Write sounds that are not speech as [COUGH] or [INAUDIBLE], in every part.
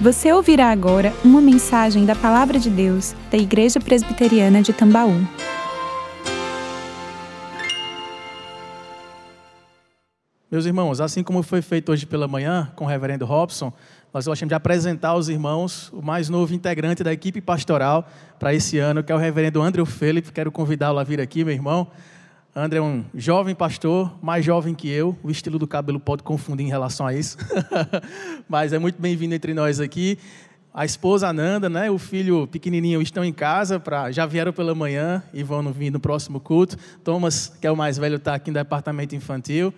Você ouvirá agora uma mensagem da Palavra de Deus da Igreja Presbiteriana de Tambaú. Meus irmãos, assim como foi feito hoje pela manhã com o reverendo Robson, nós gostamos de apresentar aos irmãos o mais novo integrante da equipe pastoral para esse ano, que é o reverendo André Felipe. Quero convidá-lo a vir aqui, meu irmão. André é um jovem pastor, mais jovem que eu. O estilo do cabelo pode confundir em relação a isso. [LAUGHS] Mas é muito bem-vindo entre nós aqui. A esposa Ananda, né, o filho pequenininho estão em casa, pra, já vieram pela manhã e vão vir no próximo culto. Thomas, que é o mais velho, está aqui no departamento infantil.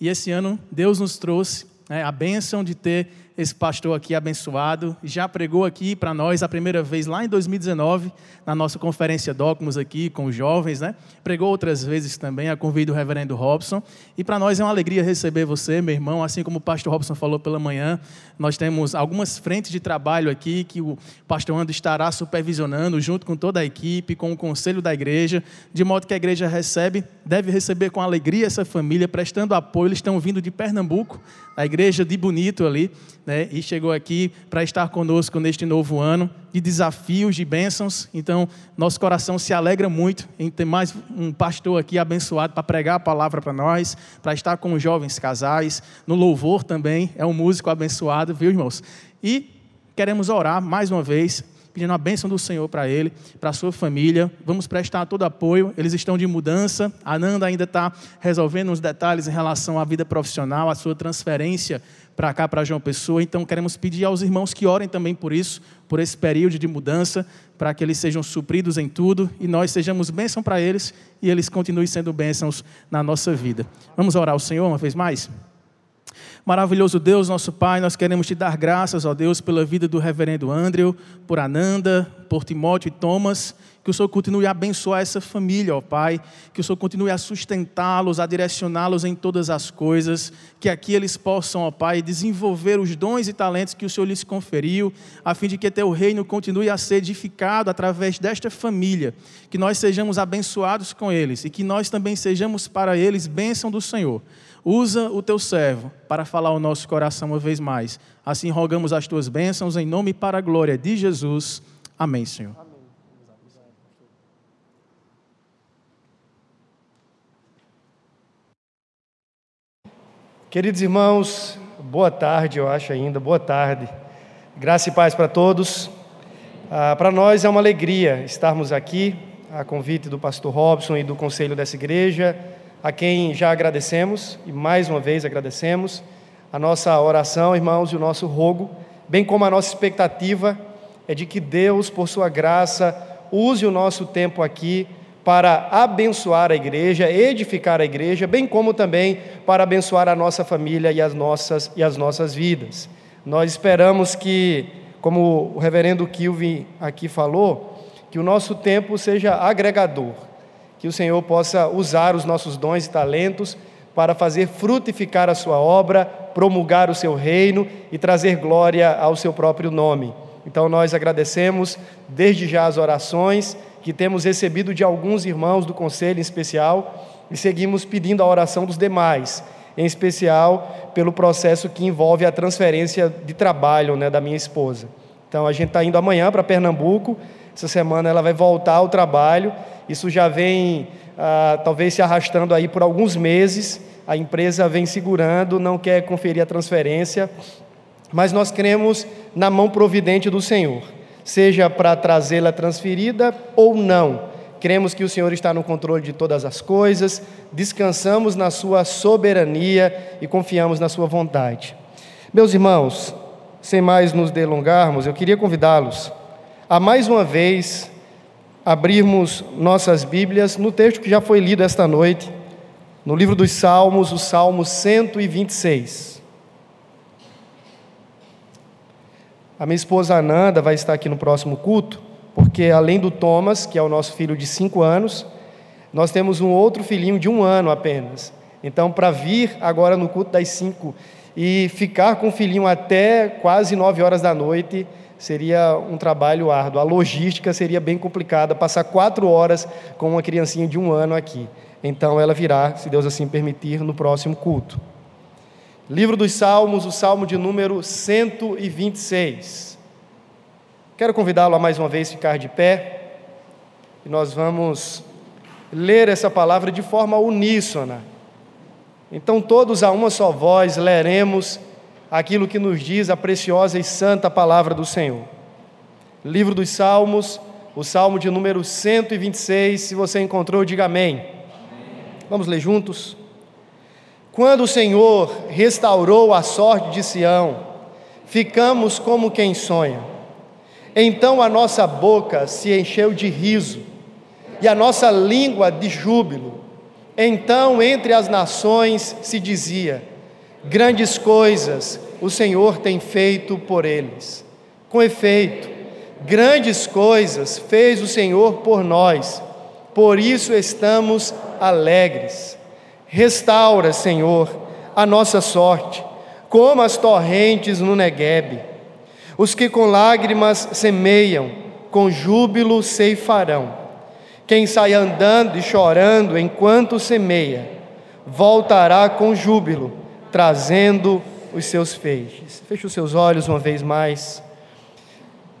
E esse ano Deus nos trouxe né, a bênção de ter esse pastor aqui abençoado, já pregou aqui para nós a primeira vez lá em 2019, na nossa conferência Docmos aqui com os jovens, né? Pregou outras vezes também, a convite do reverendo Robson. E para nós é uma alegria receber você, meu irmão, assim como o pastor Robson falou pela manhã. Nós temos algumas frentes de trabalho aqui que o pastor Ando estará supervisionando junto com toda a equipe, com o conselho da igreja, de modo que a igreja recebe, deve receber com alegria essa família, prestando apoio. Eles estão vindo de Pernambuco, a igreja de Bonito ali, né, e chegou aqui para estar conosco neste novo ano de desafios, de bênçãos. Então, nosso coração se alegra muito em ter mais um pastor aqui abençoado para pregar a palavra para nós, para estar com os jovens casais, no louvor também, é um músico abençoado, viu, irmãos? E queremos orar mais uma vez pedindo a bênção do Senhor para ele, para a sua família. Vamos prestar todo apoio. Eles estão de mudança. A Nanda ainda está resolvendo uns detalhes em relação à vida profissional, à sua transferência para cá, para João Pessoa. Então, queremos pedir aos irmãos que orem também por isso, por esse período de mudança, para que eles sejam supridos em tudo e nós sejamos bênção para eles e eles continuem sendo bênçãos na nossa vida. Vamos orar ao Senhor uma vez mais? Maravilhoso Deus, nosso Pai, nós queremos te dar graças, ó Deus, pela vida do reverendo Andrew, por Ananda, por Timóteo e Thomas. Que o Senhor continue a abençoar essa família, ó Pai. Que o Senhor continue a sustentá-los, a direcioná-los em todas as coisas. Que aqui eles possam, ó Pai, desenvolver os dons e talentos que o Senhor lhes conferiu, a fim de que teu reino continue a ser edificado através desta família. Que nós sejamos abençoados com eles e que nós também sejamos para eles bênção do Senhor. Usa o teu servo para falar o nosso coração uma vez mais. Assim rogamos as tuas bênçãos em nome e para a glória de Jesus. Amém, Senhor. Queridos irmãos, boa tarde, eu acho ainda, boa tarde. Graça e paz para todos. Ah, para nós é uma alegria estarmos aqui, a convite do pastor Robson e do conselho dessa igreja a quem já agradecemos e mais uma vez agradecemos. A nossa oração, irmãos, e o nosso rogo, bem como a nossa expectativa, é de que Deus, por Sua graça, use o nosso tempo aqui para abençoar a igreja, edificar a igreja, bem como também para abençoar a nossa família e as nossas, e as nossas vidas. Nós esperamos que, como o reverendo Kilvin aqui falou, que o nosso tempo seja agregador que o Senhor possa usar os nossos dons e talentos para fazer frutificar a sua obra, promulgar o seu reino e trazer glória ao seu próprio nome. Então nós agradecemos desde já as orações que temos recebido de alguns irmãos do conselho em especial e seguimos pedindo a oração dos demais, em especial pelo processo que envolve a transferência de trabalho né, da minha esposa. Então a gente está indo amanhã para Pernambuco, essa semana ela vai voltar ao trabalho isso já vem ah, talvez se arrastando aí por alguns meses. A empresa vem segurando, não quer conferir a transferência, mas nós cremos na mão providente do Senhor, seja para trazê-la transferida ou não. Cremos que o Senhor está no controle de todas as coisas, descansamos na Sua soberania e confiamos na Sua vontade. Meus irmãos, sem mais nos delongarmos, eu queria convidá-los a mais uma vez abrirmos nossas Bíblias no texto que já foi lido esta noite, no livro dos Salmos, o Salmo 126. A minha esposa Ananda vai estar aqui no próximo culto, porque além do Thomas, que é o nosso filho de cinco anos, nós temos um outro filhinho de um ano apenas. Então, para vir agora no culto das cinco e ficar com o filhinho até quase nove horas da noite, seria um trabalho árduo. A logística seria bem complicada, passar quatro horas com uma criancinha de um ano aqui. Então ela virá, se Deus assim permitir, no próximo culto. Livro dos Salmos, o Salmo de número 126. Quero convidá-lo a mais uma vez ficar de pé e nós vamos ler essa palavra de forma uníssona. Então, todos a uma só voz leremos aquilo que nos diz a preciosa e santa palavra do Senhor. Livro dos Salmos, o Salmo de número 126. Se você encontrou, diga amém. Vamos ler juntos? Quando o Senhor restaurou a sorte de Sião, ficamos como quem sonha. Então a nossa boca se encheu de riso e a nossa língua de júbilo. Então entre as nações se dizia: Grandes coisas o Senhor tem feito por eles. Com efeito, grandes coisas fez o Senhor por nós, por isso estamos alegres. Restaura, Senhor, a nossa sorte, como as torrentes no Neguebe. Os que com lágrimas semeiam, com júbilo ceifarão. Quem sai andando e chorando enquanto semeia, voltará com júbilo, trazendo os seus feixes. Feche os seus olhos uma vez mais.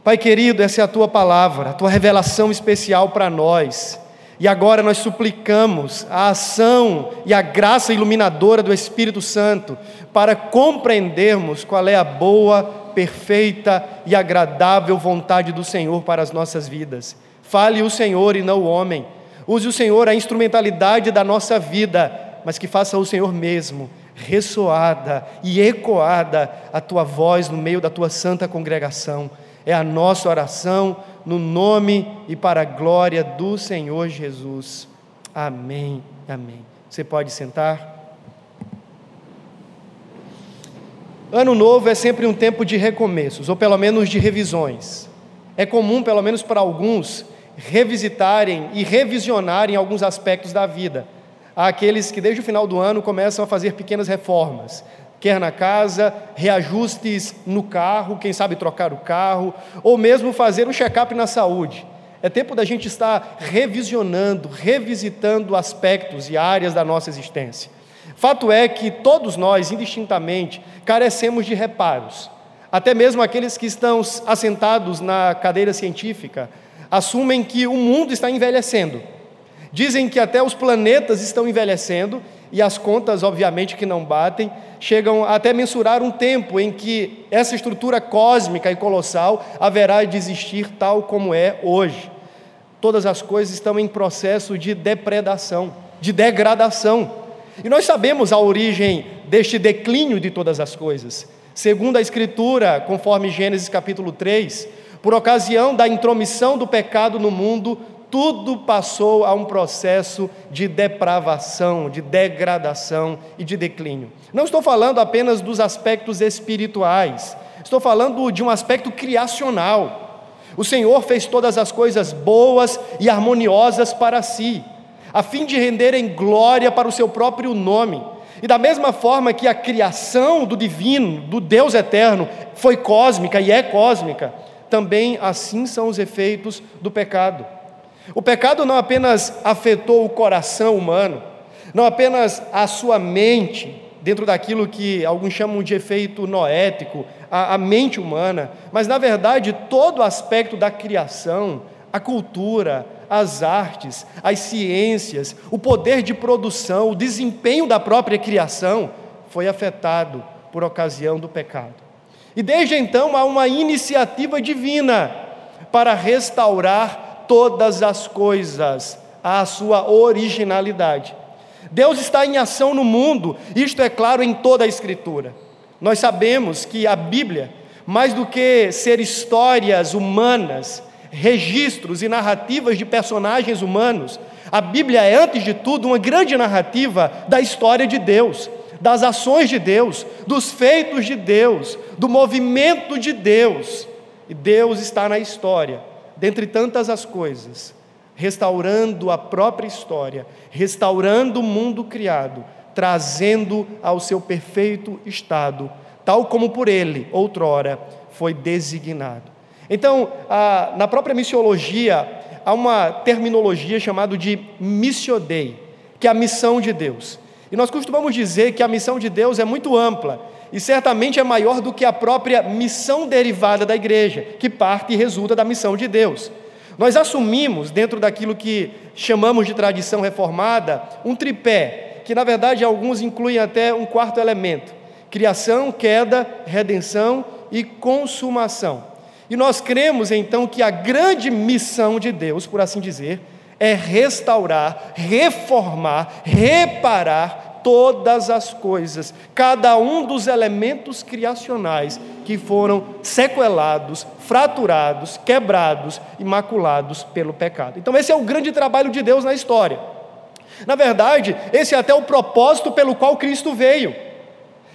Pai querido, essa é a tua palavra, a tua revelação especial para nós. E agora nós suplicamos a ação e a graça iluminadora do Espírito Santo para compreendermos qual é a boa, perfeita e agradável vontade do Senhor para as nossas vidas. Fale o Senhor e não o homem. Use o Senhor a instrumentalidade da nossa vida, mas que faça o Senhor mesmo ressoada e ecoada a tua voz no meio da tua santa congregação. É a nossa oração no nome e para a glória do Senhor Jesus. Amém. Amém. Você pode sentar. Ano novo é sempre um tempo de recomeços, ou pelo menos de revisões. É comum, pelo menos para alguns, revisitarem e revisionarem alguns aspectos da vida. Há aqueles que desde o final do ano começam a fazer pequenas reformas, quer na casa, reajustes no carro, quem sabe trocar o carro, ou mesmo fazer um check-up na saúde. É tempo da gente estar revisionando, revisitando aspectos e áreas da nossa existência. Fato é que todos nós, indistintamente, carecemos de reparos. Até mesmo aqueles que estão assentados na cadeira científica assumem que o mundo está envelhecendo. Dizem que até os planetas estão envelhecendo e as contas, obviamente, que não batem, chegam até mensurar um tempo em que essa estrutura cósmica e colossal haverá de existir tal como é hoje. Todas as coisas estão em processo de depredação, de degradação. E nós sabemos a origem deste declínio de todas as coisas. Segundo a Escritura, conforme Gênesis capítulo 3, por ocasião da intromissão do pecado no mundo, tudo passou a um processo de depravação, de degradação e de declínio. Não estou falando apenas dos aspectos espirituais, estou falando de um aspecto criacional. O Senhor fez todas as coisas boas e harmoniosas para si, a fim de renderem glória para o seu próprio nome. E da mesma forma que a criação do divino, do Deus eterno, foi cósmica e é cósmica, também assim são os efeitos do pecado. O pecado não apenas afetou o coração humano, não apenas a sua mente, dentro daquilo que alguns chamam de efeito noético, a, a mente humana, mas na verdade todo aspecto da criação, a cultura, as artes, as ciências, o poder de produção, o desempenho da própria criação foi afetado por ocasião do pecado. E desde então há uma iniciativa divina para restaurar todas as coisas à sua originalidade. Deus está em ação no mundo, isto é claro em toda a Escritura. Nós sabemos que a Bíblia, mais do que ser histórias humanas, registros e narrativas de personagens humanos, a Bíblia é, antes de tudo, uma grande narrativa da história de Deus, das ações de Deus, dos feitos de Deus, do movimento de Deus. E Deus está na história dentre tantas as coisas, restaurando a própria história, restaurando o mundo criado, trazendo ao seu perfeito estado, tal como por ele, outrora, foi designado. Então, a, na própria missiologia, há uma terminologia chamada de missio Dei, que é a missão de Deus. E nós costumamos dizer que a missão de Deus é muito ampla e certamente é maior do que a própria missão derivada da igreja, que parte e resulta da missão de Deus. Nós assumimos, dentro daquilo que chamamos de tradição reformada, um tripé, que na verdade alguns incluem até um quarto elemento: criação, queda, redenção e consumação. E nós cremos então que a grande missão de Deus, por assim dizer, é restaurar, reformar, reparar todas as coisas, cada um dos elementos criacionais que foram sequelados, fraturados, quebrados e maculados pelo pecado. Então, esse é o grande trabalho de Deus na história. Na verdade, esse é até o propósito pelo qual Cristo veio.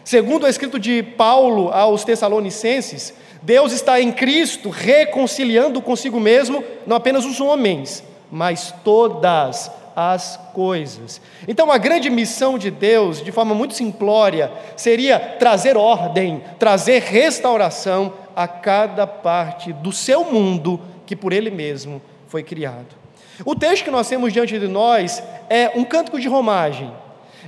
Segundo o escrito de Paulo aos Tessalonicenses, Deus está em Cristo reconciliando consigo mesmo não apenas os homens, mas todas as coisas. Então, a grande missão de Deus, de forma muito simplória, seria trazer ordem, trazer restauração a cada parte do seu mundo que por Ele mesmo foi criado. O texto que nós temos diante de nós é um cântico de romagem.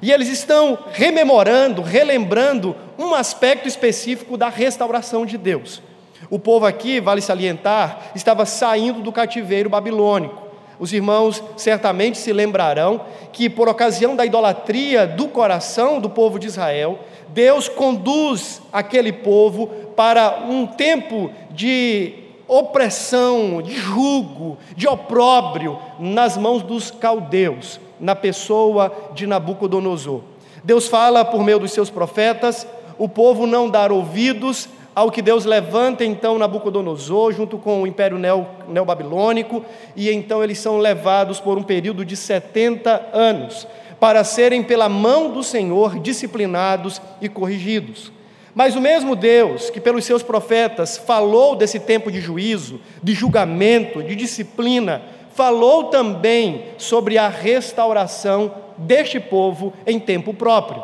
E eles estão rememorando, relembrando um aspecto específico da restauração de Deus. O povo aqui, vale salientar, estava saindo do cativeiro babilônico. Os irmãos certamente se lembrarão que, por ocasião da idolatria do coração do povo de Israel, Deus conduz aquele povo para um tempo de opressão, de jugo, de opróbrio nas mãos dos caldeus, na pessoa de Nabucodonosor. Deus fala por meio dos seus profetas, o povo não dar ouvidos ao que Deus levanta então Nabucodonosor, junto com o império neobabilônico, e então eles são levados por um período de 70 anos, para serem pela mão do Senhor disciplinados e corrigidos. Mas o mesmo Deus que pelos seus profetas falou desse tempo de juízo, de julgamento, de disciplina, falou também sobre a restauração deste povo em tempo próprio.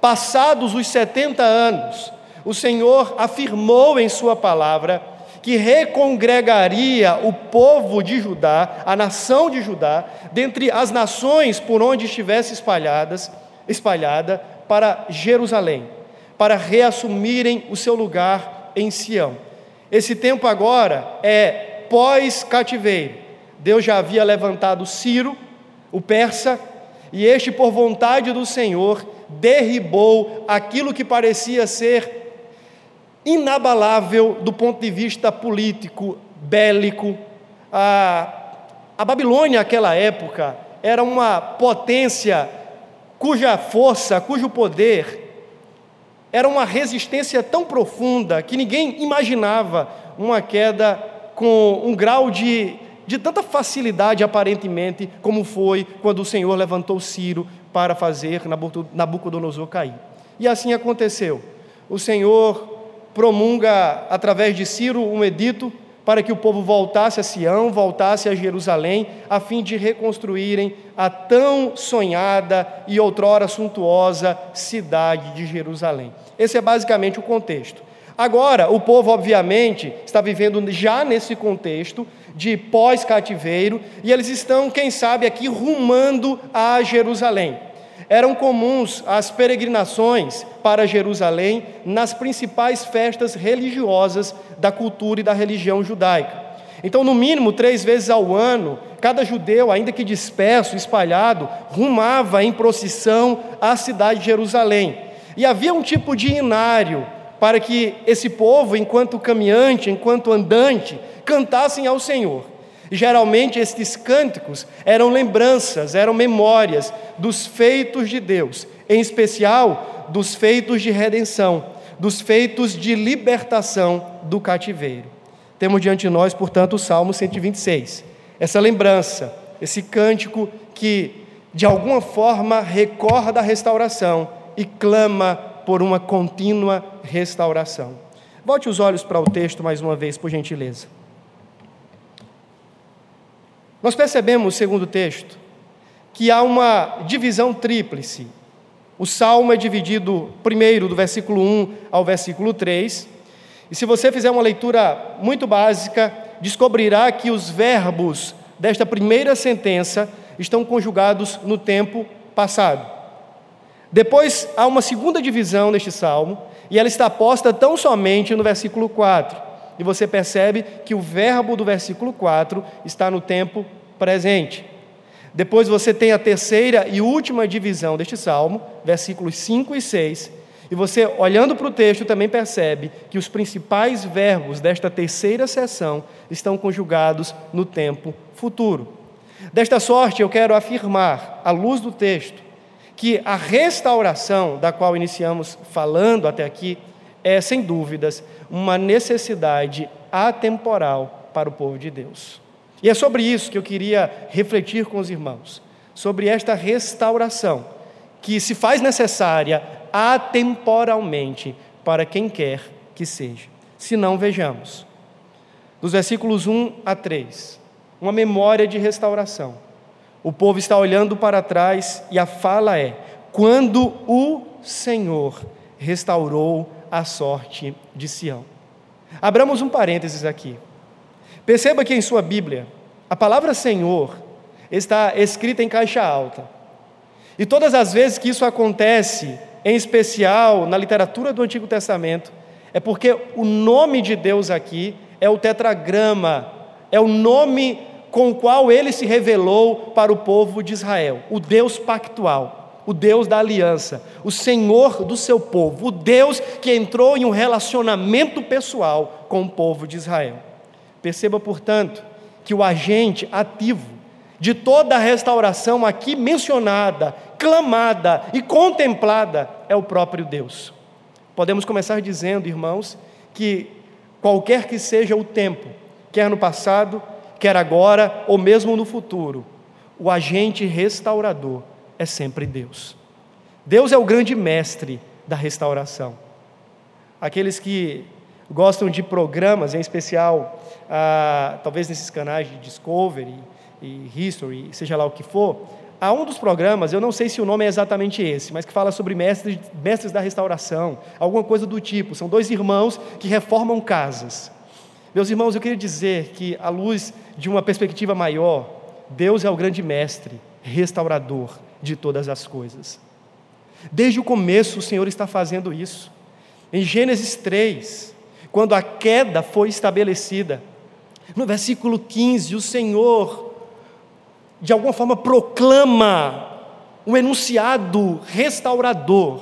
Passados os 70 anos, o Senhor afirmou em Sua palavra que recongregaria o povo de Judá, a nação de Judá, dentre as nações por onde estivesse espalhadas, espalhada para Jerusalém, para reassumirem o seu lugar em Sião. Esse tempo agora é pós-cativeiro. Deus já havia levantado Ciro, o persa, e este, por vontade do Senhor, derribou aquilo que parecia ser inabalável do ponto de vista político, bélico. A, a Babilônia, naquela época, era uma potência cuja força, cujo poder era uma resistência tão profunda que ninguém imaginava uma queda com um grau de, de tanta facilidade, aparentemente, como foi quando o Senhor levantou Ciro para fazer Nabucodonosor cair. E assim aconteceu. O Senhor promulga através de Ciro um edito para que o povo voltasse a Sião, voltasse a Jerusalém, a fim de reconstruírem a tão sonhada e outrora suntuosa cidade de Jerusalém. Esse é basicamente o contexto. Agora, o povo, obviamente, está vivendo já nesse contexto de pós-cativeiro, e eles estão, quem sabe, aqui rumando a Jerusalém eram comuns as peregrinações para Jerusalém nas principais festas religiosas da cultura e da religião judaica. Então, no mínimo três vezes ao ano, cada judeu, ainda que disperso, espalhado, rumava em procissão à cidade de Jerusalém. E havia um tipo de inário para que esse povo, enquanto caminhante, enquanto andante, cantassem ao Senhor. Geralmente estes cânticos eram lembranças, eram memórias dos feitos de Deus, em especial dos feitos de redenção, dos feitos de libertação do cativeiro. Temos diante de nós, portanto, o Salmo 126. Essa lembrança, esse cântico que de alguma forma recorda a restauração e clama por uma contínua restauração. Volte os olhos para o texto mais uma vez, por gentileza. Nós percebemos, segundo o texto, que há uma divisão tríplice. O salmo é dividido primeiro do versículo 1 ao versículo 3. E se você fizer uma leitura muito básica, descobrirá que os verbos desta primeira sentença estão conjugados no tempo passado. Depois há uma segunda divisão neste salmo, e ela está posta tão somente no versículo 4. E você percebe que o verbo do versículo 4 está no tempo presente. Depois você tem a terceira e última divisão deste salmo, versículos 5 e 6. E você, olhando para o texto, também percebe que os principais verbos desta terceira seção estão conjugados no tempo futuro. Desta sorte, eu quero afirmar, à luz do texto, que a restauração da qual iniciamos falando até aqui é, sem dúvidas, uma necessidade atemporal para o povo de Deus. E é sobre isso que eu queria refletir com os irmãos, sobre esta restauração que se faz necessária atemporalmente para quem quer que seja. Se não, vejamos. Dos versículos 1 a 3, uma memória de restauração. O povo está olhando para trás e a fala é: quando o Senhor restaurou a sorte de Sião. Abramos um parênteses aqui. Perceba que em sua Bíblia, a palavra Senhor está escrita em caixa alta. E todas as vezes que isso acontece, em especial na literatura do Antigo Testamento, é porque o nome de Deus aqui é o tetragrama, é o nome com o qual ele se revelou para o povo de Israel, o Deus pactual, o Deus da aliança, o Senhor do seu povo, o Deus que entrou em um relacionamento pessoal com o povo de Israel. Perceba, portanto, que o agente ativo de toda a restauração aqui mencionada, clamada e contemplada é o próprio Deus. Podemos começar dizendo, irmãos, que qualquer que seja o tempo, quer no passado, quer agora ou mesmo no futuro, o agente restaurador é sempre Deus. Deus é o grande mestre da restauração. Aqueles que gostam de programas, em especial, ah, talvez nesses canais de Discovery e History, seja lá o que for, há um dos programas, eu não sei se o nome é exatamente esse, mas que fala sobre mestres, mestres da restauração, alguma coisa do tipo. São dois irmãos que reformam casas. Meus irmãos, eu queria dizer que, à luz de uma perspectiva maior, Deus é o grande mestre, restaurador de todas as coisas. Desde o começo, o Senhor está fazendo isso. Em Gênesis 3, quando a queda foi estabelecida, no versículo 15, o Senhor, de alguma forma, proclama um enunciado restaurador.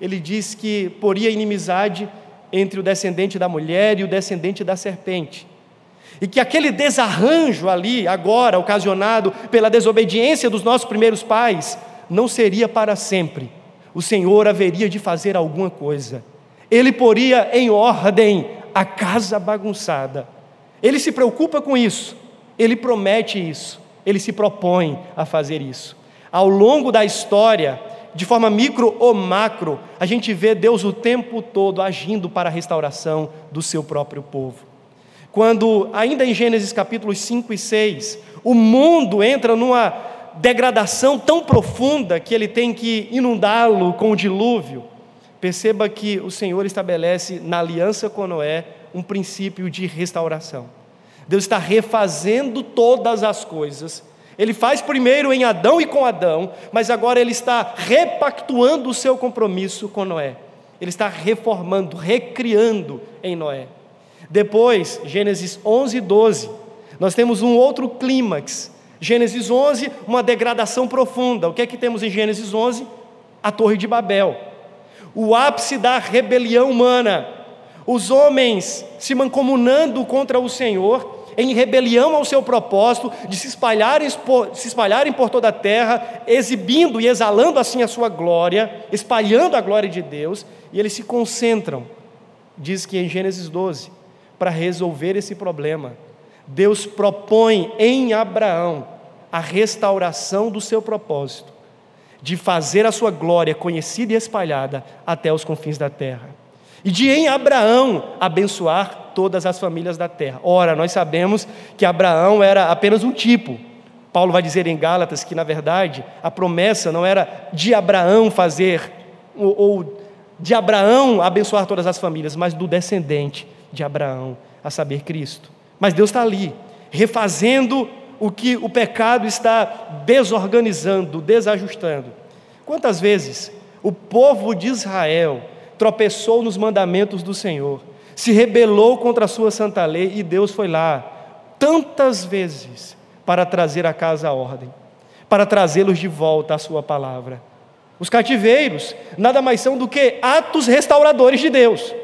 Ele diz que poria inimizade entre o descendente da mulher e o descendente da serpente. E que aquele desarranjo ali, agora ocasionado pela desobediência dos nossos primeiros pais, não seria para sempre. O Senhor haveria de fazer alguma coisa. Ele poria em ordem a casa bagunçada. Ele se preocupa com isso, ele promete isso, ele se propõe a fazer isso. Ao longo da história, de forma micro ou macro, a gente vê Deus o tempo todo agindo para a restauração do seu próprio povo. Quando, ainda em Gênesis capítulos 5 e 6, o mundo entra numa degradação tão profunda que ele tem que inundá-lo com o dilúvio, perceba que o Senhor estabelece na aliança com Noé um princípio de restauração. Deus está refazendo todas as coisas ele faz primeiro em Adão e com Adão, mas agora ele está repactuando o seu compromisso com Noé. Ele está reformando, recriando em Noé. Depois, Gênesis 11 e 12, nós temos um outro clímax. Gênesis 11, uma degradação profunda. O que é que temos em Gênesis 11? A Torre de Babel. O ápice da rebelião humana. Os homens se mancomunando contra o Senhor em rebelião ao seu propósito de se espalharem, se espalharem por toda a terra, exibindo e exalando assim a sua glória, espalhando a glória de Deus, e eles se concentram, diz que em Gênesis 12, para resolver esse problema. Deus propõe em Abraão a restauração do seu propósito, de fazer a sua glória conhecida e espalhada até os confins da terra. E de em Abraão abençoar todas as famílias da terra. Ora, nós sabemos que Abraão era apenas um tipo. Paulo vai dizer em Gálatas que, na verdade, a promessa não era de Abraão fazer, ou, de Abraão abençoar todas as famílias, mas do descendente de Abraão, a saber, Cristo. Mas Deus está ali, refazendo o que o pecado está desorganizando, desajustando. Quantas vezes O povo de Israel tropeçou nos mandamentos do Senhor, se rebelou contra a sua santa lei e Deus foi lá tantas vezes para trazer a casa à ordem, para trazê-los de volta à sua palavra. Os cativeiros nada mais são do que atos restauradores de Deus.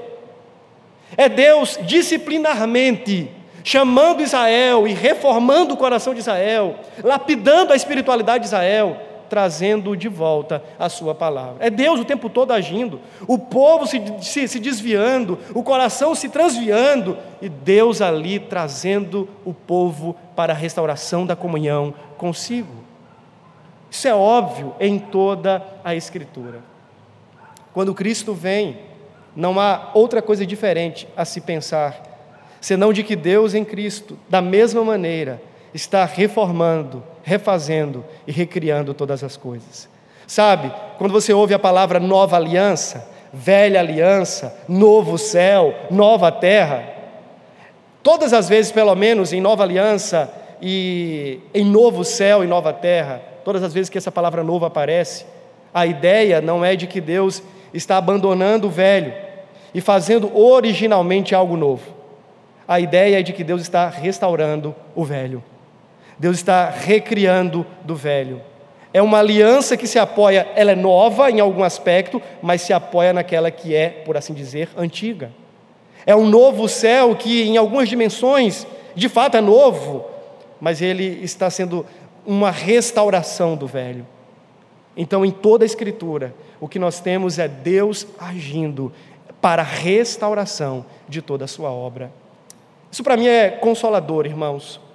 É Deus disciplinarmente chamando Israel e reformando o coração de Israel, lapidando a espiritualidade de Israel, trazendo de volta a sua palavra. É Deus o tempo todo agindo, o povo se, se, se, desviando, o coração se transviando, e Deus ali trazendo o povo para a restauração da comunhão consigo. Isso é óbvio em toda a Escritura. Quando Cristo vem, não há outra coisa diferente a se pensar, senão de que Deus em Cristo, da mesma maneira, está reformando, refazendo e recriando todas as coisas. Sabe, quando você ouve a palavra nova aliança, velha aliança, novo céu, nova terra, todas as vezes, pelo menos, em nova aliança e em novo céu e nova terra, todas as vezes que essa palavra novo aparece, a ideia não é de que Deus está abandonando o velho e fazendo originalmente algo novo. A ideia é de que Deus está restaurando o velho. Deus está recriando do velho. É uma aliança que se apoia, ela é nova em algum aspecto, mas se apoia naquela que é, por assim dizer, antiga. É um novo céu que, em algumas dimensões, de fato é novo, mas ele está sendo uma restauração do velho. Então, em toda a Escritura, o que nós temos é Deus agindo para a restauração de toda a sua obra. Isso para mim é consolador, irmãos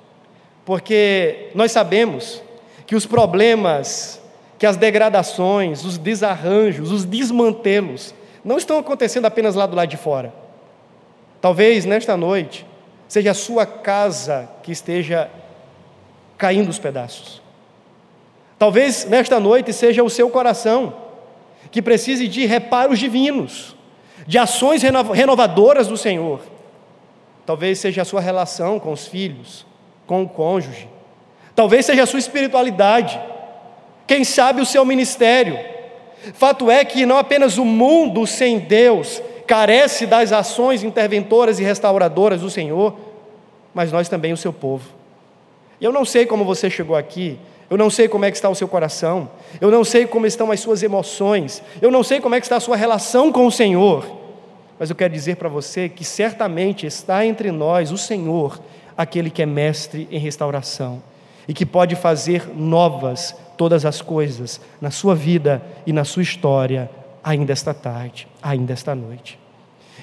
porque nós sabemos que os problemas, que as degradações, os desarranjos, os desmantelos, não estão acontecendo apenas lá do lado de fora. Talvez nesta noite seja a sua casa que esteja caindo os pedaços. Talvez nesta noite seja o seu coração que precise de reparos divinos, de ações renovadoras do Senhor. Talvez seja a sua relação com os filhos, com o cônjuge. Talvez seja a sua espiritualidade. Quem sabe o seu ministério. Fato é que não apenas o mundo sem Deus carece das ações interventoras e restauradoras do Senhor, mas nós também, o seu povo. Eu não sei como você chegou aqui, eu não sei como é que está o seu coração, eu não sei como estão as suas emoções, eu não sei como é que está a sua relação com o Senhor, mas eu quero dizer para você que certamente está entre nós o Senhor aquele que é mestre em restauração e que pode fazer novas todas as coisas na sua vida e na sua história, ainda esta tarde, ainda esta noite.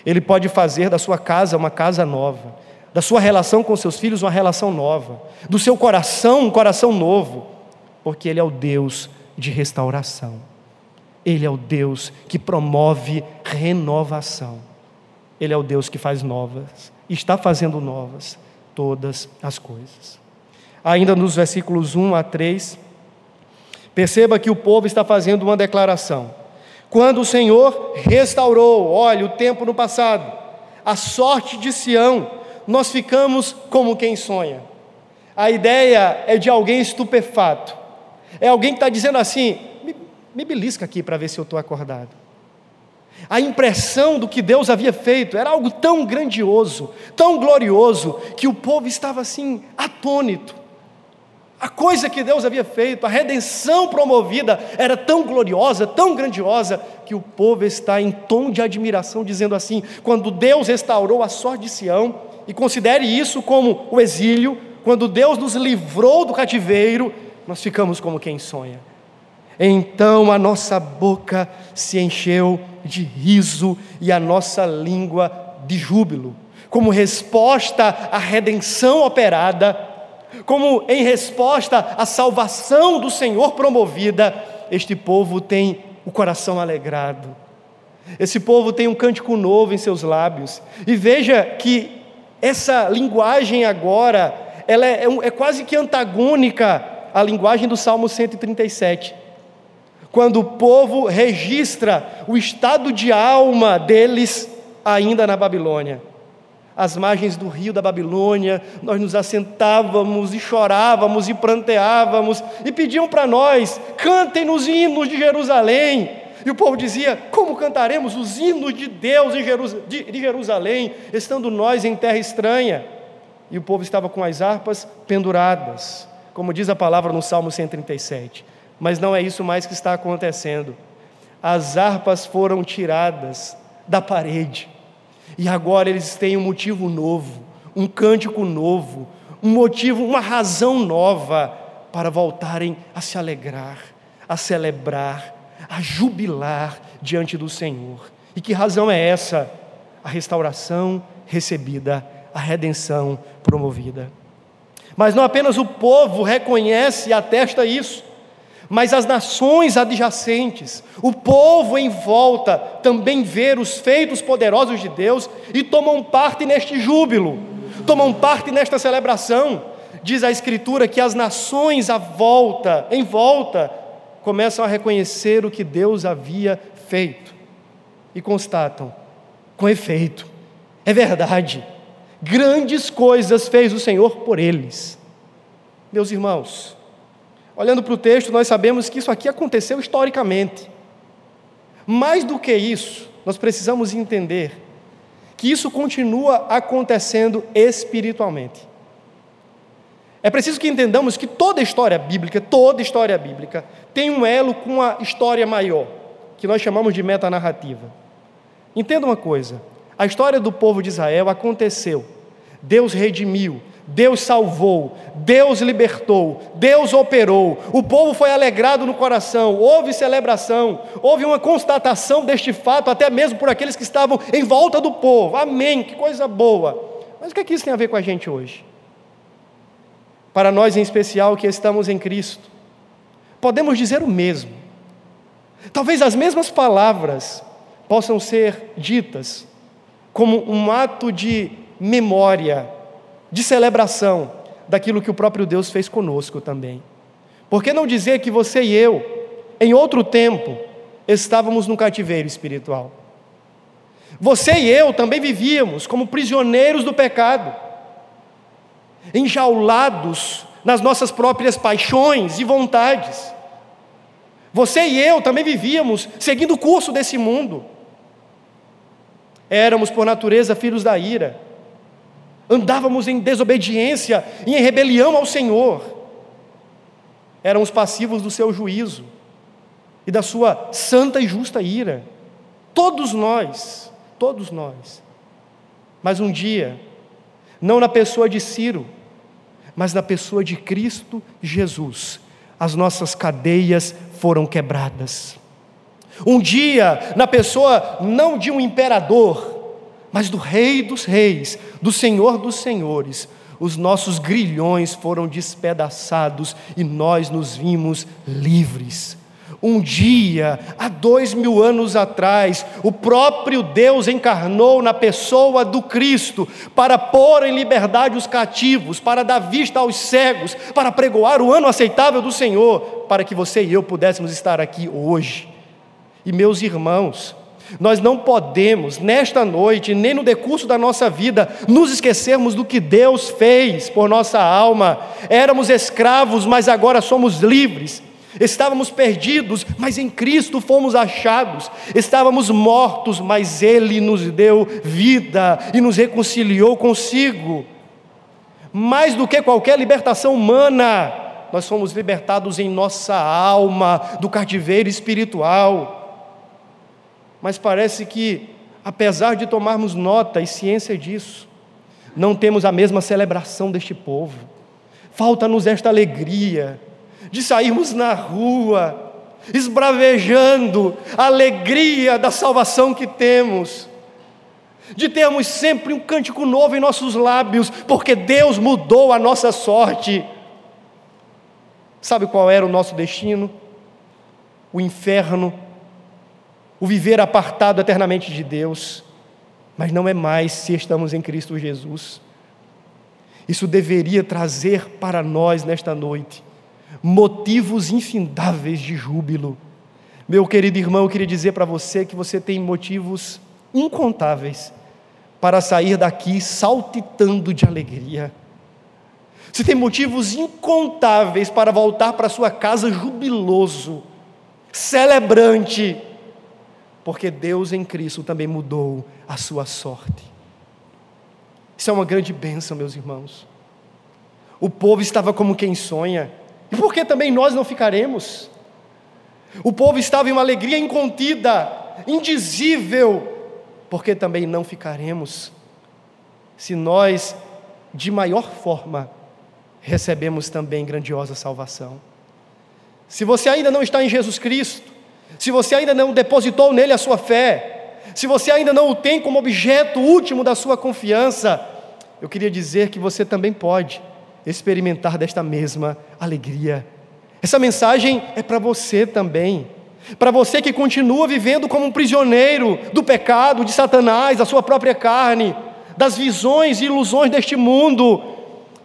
Ele pode fazer da sua casa uma casa nova, da sua relação com seus filhos uma relação nova, do seu coração um coração novo, porque Ele é o Deus de restauração. Ele é o Deus que promove renovação. Ele é o Deus que faz novas, está fazendo novas todas as coisas. Ainda nos versículos 1 a 3, perceba que o povo está fazendo uma declaração. Quando o Senhor restaurou, olha, o tempo no passado, a sorte de Sião, nós ficamos como quem sonha. A ideia é de alguém estupefato. É alguém que está dizendo assim: me, me belisca aqui para ver se eu estou acordado. A impressão do que Deus havia feito era algo tão grandioso, tão glorioso, que o povo estava assim, atônito. A coisa que Deus havia feito, a redenção promovida, era tão gloriosa, tão grandiosa, que o povo está em tom de admiração, dizendo assim: quando Deus restaurou a sorte de Sião, e considere isso como o exílio, quando Deus nos livrou do cativeiro, nós ficamos como quem sonha. Então a nossa boca se encheu de riso e a nossa língua de júbilo, como resposta à redenção operada, como em resposta à salvação do Senhor promovida, este povo tem o coração alegrado. Esse povo tem um cântico novo em seus lábios. E veja que essa linguagem agora, ela é, é, é quase que antagônica à linguagem do Salmo 137 quando o povo registra o estado de alma deles ainda na Babilônia. Às margens do rio da Babilônia, nós nos assentávamos e chorávamos e pranteávamos e pediam para nós: cantem nos hinos de Jerusalém, E o povo dizia: Como cantaremos os hinos de Deus de Jerusalém, estando nós em terra estranha? E o povo estava com as harpas penduradas, como diz a palavra no Salmo 137. Mas não é isso mais que está acontecendo. As harpas foram tiradas da parede, e agora eles têm um motivo novo, um cântico novo, um motivo, uma razão nova para voltarem a se alegrar, a celebrar, a jubilar diante do Senhor. E que razão é essa? A restauração recebida, a redenção promovida. Mas não apenas o povo reconhece e atesta isso, mas as nações adjacentes, o povo em volta, também vê os feitos poderosos de Deus e tomam parte neste júbilo, tomam parte nesta celebração. Diz a Escritura que as nações à volta, em volta, começam a reconhecer o que Deus havia feito e constatam: com efeito, é verdade, grandes coisas fez o Senhor por eles. Meus irmãos, Olhando para o texto, nós sabemos que isso aqui aconteceu historicamente. Mais do que isso, nós precisamos entender que isso continua acontecendo espiritualmente. É preciso que entendamos que toda história bíblica, toda história bíblica, tem um elo com a história maior, que nós chamamos de metanarrativa. Entenda uma coisa: a história do povo de Israel aconteceu, Deus redimiu, Deus salvou, Deus libertou, Deus operou, o povo foi alegrado no coração, houve celebração, houve uma constatação deste fato, até mesmo por aqueles que estavam em volta do povo. Amém, que coisa boa. Mas o que, é que isso tem a ver com a gente hoje? Para nós, em especial, que estamos em Cristo, podemos dizer o mesmo. Talvez as mesmas palavras possam ser ditas como um ato de memória de celebração daquilo que o próprio Deus fez conosco também. Por que não dizer que você e eu, em outro tempo, estávamos no cativeiro espiritual? Você e eu também vivíamos como prisioneiros do pecado, enjaulados nas nossas próprias paixões e vontades. Você e eu também vivíamos seguindo o curso desse mundo. Éramos, por natureza, filhos da ira andávamos em desobediência e em rebelião ao Senhor, éramos passivos do seu juízo e da sua santa e justa ira. Todos nós, todos nós. Mas um dia, não na pessoa de Ciro, mas na pessoa de Cristo Jesus, as nossas cadeias foram quebradas. Um dia, na pessoa não de um imperador, mas do Rei dos Reis, do Senhor dos Senhores, os nossos grilhões foram despedaçados e nós nos vimos livres. Um dia, há dois mil anos atrás, o próprio Deus encarnou na pessoa do Cristo para pôr em liberdade os cativos, para dar vista aos cegos, para pregoar o ano aceitável do Senhor, para que você e eu pudéssemos estar aqui hoje. E meus irmãos, nós não podemos, nesta noite, nem no decurso da nossa vida, nos esquecermos do que Deus fez por nossa alma. Éramos escravos, mas agora somos livres. Estávamos perdidos, mas em Cristo fomos achados. Estávamos mortos, mas Ele nos deu vida e nos reconciliou consigo. Mais do que qualquer libertação humana, nós fomos libertados em nossa alma do cativeiro espiritual. Mas parece que, apesar de tomarmos nota e ciência disso, não temos a mesma celebração deste povo. Falta-nos esta alegria de sairmos na rua, esbravejando a alegria da salvação que temos, de termos sempre um cântico novo em nossos lábios, porque Deus mudou a nossa sorte. Sabe qual era o nosso destino? O inferno o viver apartado eternamente de Deus, mas não é mais se estamos em Cristo Jesus. Isso deveria trazer para nós nesta noite motivos infindáveis de júbilo. Meu querido irmão, eu queria dizer para você que você tem motivos incontáveis para sair daqui saltitando de alegria. Você tem motivos incontáveis para voltar para sua casa jubiloso, celebrante, porque Deus em Cristo também mudou a sua sorte. Isso é uma grande bênção, meus irmãos. O povo estava como quem sonha, e por que também nós não ficaremos? O povo estava em uma alegria incontida, indizível, porque também não ficaremos se nós, de maior forma, recebemos também grandiosa salvação. Se você ainda não está em Jesus Cristo, se você ainda não depositou nele a sua fé, se você ainda não o tem como objeto último da sua confiança, eu queria dizer que você também pode experimentar desta mesma alegria. Essa mensagem é para você também. Para você que continua vivendo como um prisioneiro do pecado, de Satanás, da sua própria carne, das visões e ilusões deste mundo,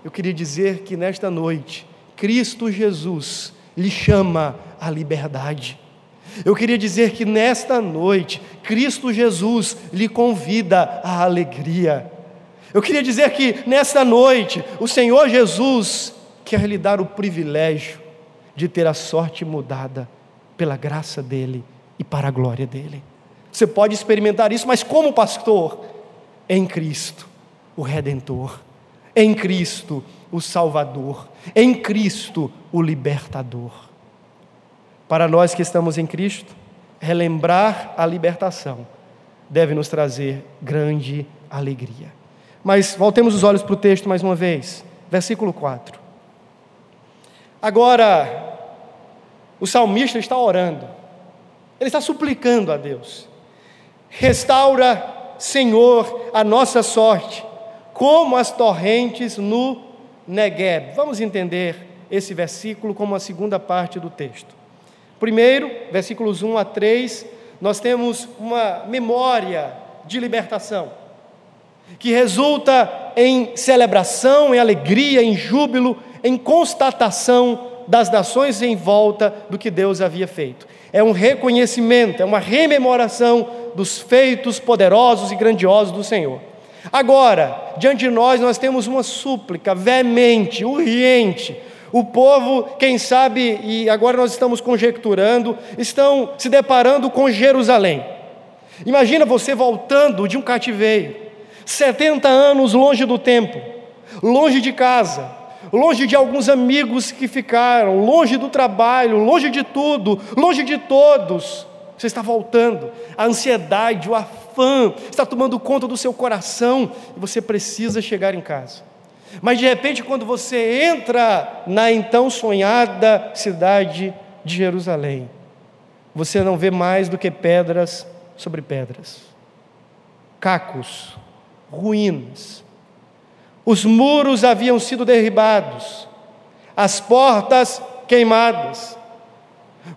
eu queria dizer que nesta noite, Cristo Jesus lhe chama à liberdade. Eu queria dizer que nesta noite, Cristo Jesus lhe convida à alegria. Eu queria dizer que nesta noite, o Senhor Jesus quer lhe dar o privilégio de ter a sorte mudada pela graça dele e para a glória dele. Você pode experimentar isso, mas como pastor? Em Cristo, o Redentor. Em Cristo, o Salvador. Em Cristo, o Libertador. Para nós que estamos em Cristo, relembrar a libertação deve nos trazer grande alegria. Mas voltemos os olhos para o texto mais uma vez, versículo 4. Agora, o salmista está orando, ele está suplicando a Deus: restaura, Senhor, a nossa sorte, como as torrentes no Negueb. Vamos entender esse versículo como a segunda parte do texto. Primeiro, versículos 1 a 3, nós temos uma memória de libertação, que resulta em celebração, em alegria, em júbilo, em constatação das nações em volta do que Deus havia feito. É um reconhecimento, é uma rememoração dos feitos poderosos e grandiosos do Senhor. Agora, diante de nós, nós temos uma súplica veemente, urgente. O povo, quem sabe, e agora nós estamos conjecturando, estão se deparando com Jerusalém. Imagina você voltando de um cativeiro, 70 anos longe do templo, longe de casa, longe de alguns amigos que ficaram, longe do trabalho, longe de tudo, longe de todos. Você está voltando, a ansiedade, o afã está tomando conta do seu coração e você precisa chegar em casa. Mas de repente, quando você entra na então sonhada cidade de Jerusalém, você não vê mais do que pedras sobre pedras, cacos, ruínas, os muros haviam sido derribados, as portas queimadas.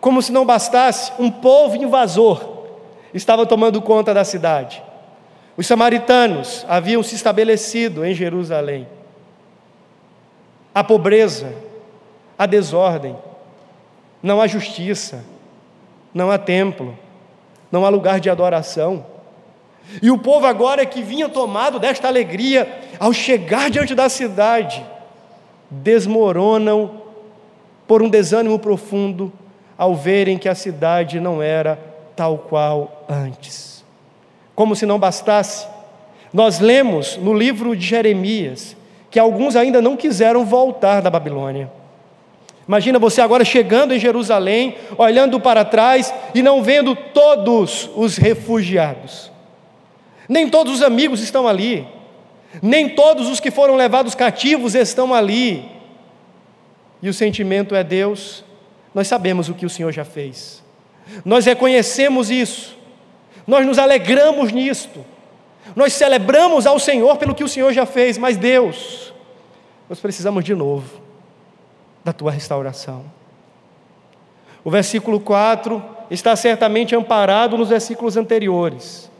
Como se não bastasse, um povo invasor estava tomando conta da cidade. Os samaritanos haviam se estabelecido em Jerusalém. A pobreza, a desordem, não há justiça, não há templo, não há lugar de adoração. E o povo agora que vinha tomado desta alegria, ao chegar diante da cidade, desmoronam por um desânimo profundo ao verem que a cidade não era tal qual antes. Como se não bastasse, nós lemos no livro de Jeremias que alguns ainda não quiseram voltar da Babilônia. Imagina você agora chegando em Jerusalém, olhando para trás e não vendo todos os refugiados. Nem todos os amigos estão ali. Nem todos os que foram levados cativos estão ali. E o sentimento é Deus, nós sabemos o que o Senhor já fez. Nós reconhecemos isso. Nós nos alegramos nisto. Nós celebramos ao Senhor pelo que o Senhor já fez, mas Deus, nós precisamos de novo da tua restauração. O versículo 4 está certamente amparado nos versículos anteriores.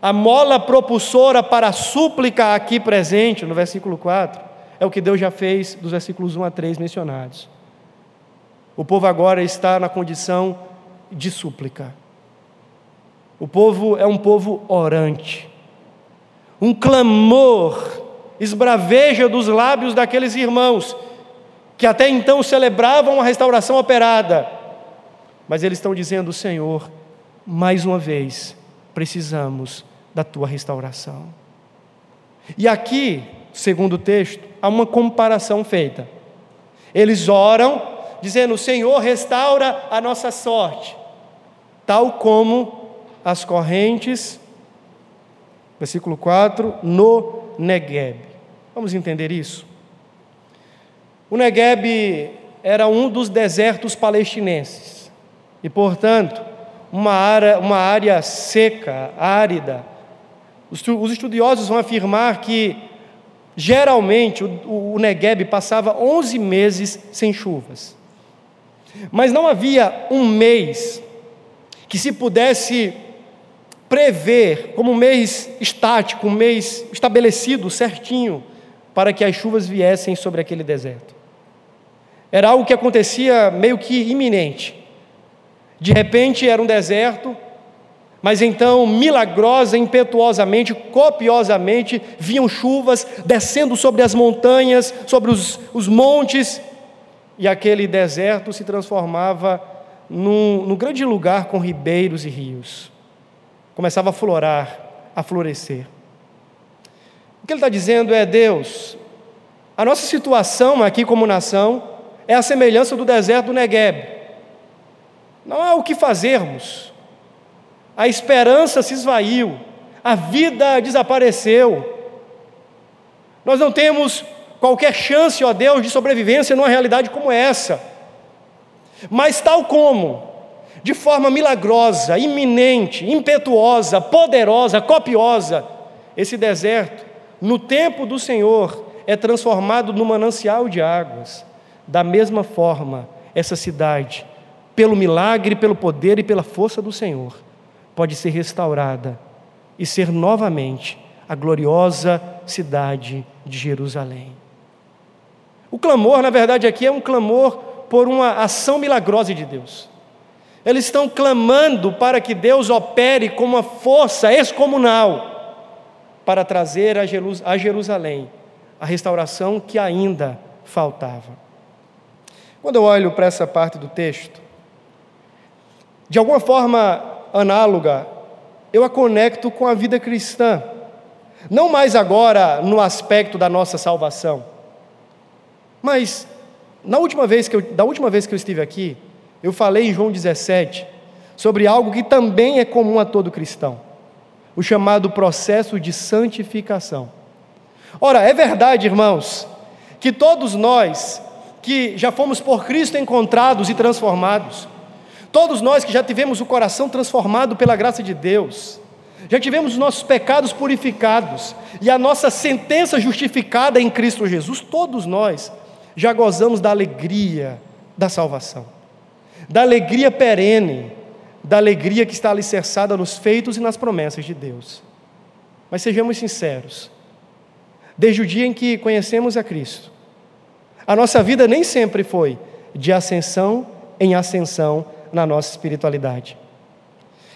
A mola propulsora para a súplica aqui presente, no versículo 4, é o que Deus já fez dos versículos 1 a 3 mencionados. O povo agora está na condição de súplica. O povo é um povo orante. Um clamor esbraveja dos lábios daqueles irmãos que até então celebravam a restauração operada, mas eles estão dizendo: Senhor, mais uma vez, precisamos da tua restauração. E aqui, segundo o texto, há uma comparação feita. Eles oram, dizendo: Senhor, restaura a nossa sorte, tal como as correntes, versículo 4, no Negueb. Vamos entender isso? O Negueb era um dos desertos palestinenses e, portanto, uma área, uma área seca, árida. Os estudiosos vão afirmar que, geralmente, o, o Negueb passava 11 meses sem chuvas. Mas não havia um mês que se pudesse prever como um mês estático, um mês estabelecido certinho para que as chuvas viessem sobre aquele deserto. Era algo que acontecia meio que iminente. De repente era um deserto, mas então, milagrosa, impetuosamente, copiosamente, vinham chuvas descendo sobre as montanhas, sobre os, os montes, e aquele deserto se transformava num, num grande lugar com ribeiros e rios. Começava a florar, a florescer. O que ele está dizendo é: Deus, a nossa situação aqui como nação é a semelhança do deserto do Negueb. Não há o que fazermos. A esperança se esvaiu, a vida desapareceu. Nós não temos qualquer chance, ó Deus, de sobrevivência numa realidade como essa. Mas, tal como, de forma milagrosa, iminente, impetuosa, poderosa, copiosa, esse deserto, no tempo do Senhor, é transformado num manancial de águas. Da mesma forma, essa cidade pelo milagre, pelo poder e pela força do Senhor, pode ser restaurada e ser novamente a gloriosa cidade de Jerusalém. O clamor, na verdade, aqui é um clamor por uma ação milagrosa de Deus. Eles estão clamando para que Deus opere com uma força excomunal para trazer a Jerusalém a restauração que ainda faltava. Quando eu olho para essa parte do texto, de alguma forma análoga, eu a conecto com a vida cristã. Não mais agora no aspecto da nossa salvação, mas na última vez que eu, da última vez que eu estive aqui, eu falei em João 17 sobre algo que também é comum a todo cristão, o chamado processo de santificação. Ora, é verdade, irmãos, que todos nós que já fomos por Cristo encontrados e transformados, Todos nós que já tivemos o coração transformado pela graça de Deus, já tivemos os nossos pecados purificados e a nossa sentença justificada em Cristo Jesus, todos nós já gozamos da alegria da salvação, da alegria perene, da alegria que está alicerçada nos feitos e nas promessas de Deus. Mas sejamos sinceros, desde o dia em que conhecemos a Cristo, a nossa vida nem sempre foi de ascensão em ascensão na nossa espiritualidade.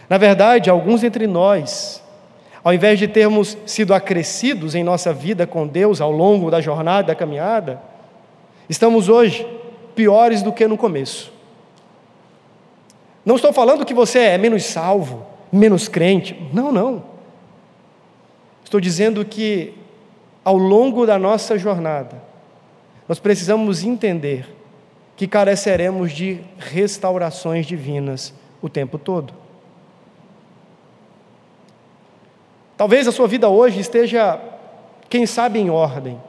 Na verdade, alguns entre nós, ao invés de termos sido acrescidos em nossa vida com Deus ao longo da jornada, da caminhada, estamos hoje piores do que no começo. Não estou falando que você é menos salvo, menos crente. Não, não. Estou dizendo que ao longo da nossa jornada, nós precisamos entender que careceremos de restaurações divinas o tempo todo. Talvez a sua vida hoje esteja, quem sabe, em ordem.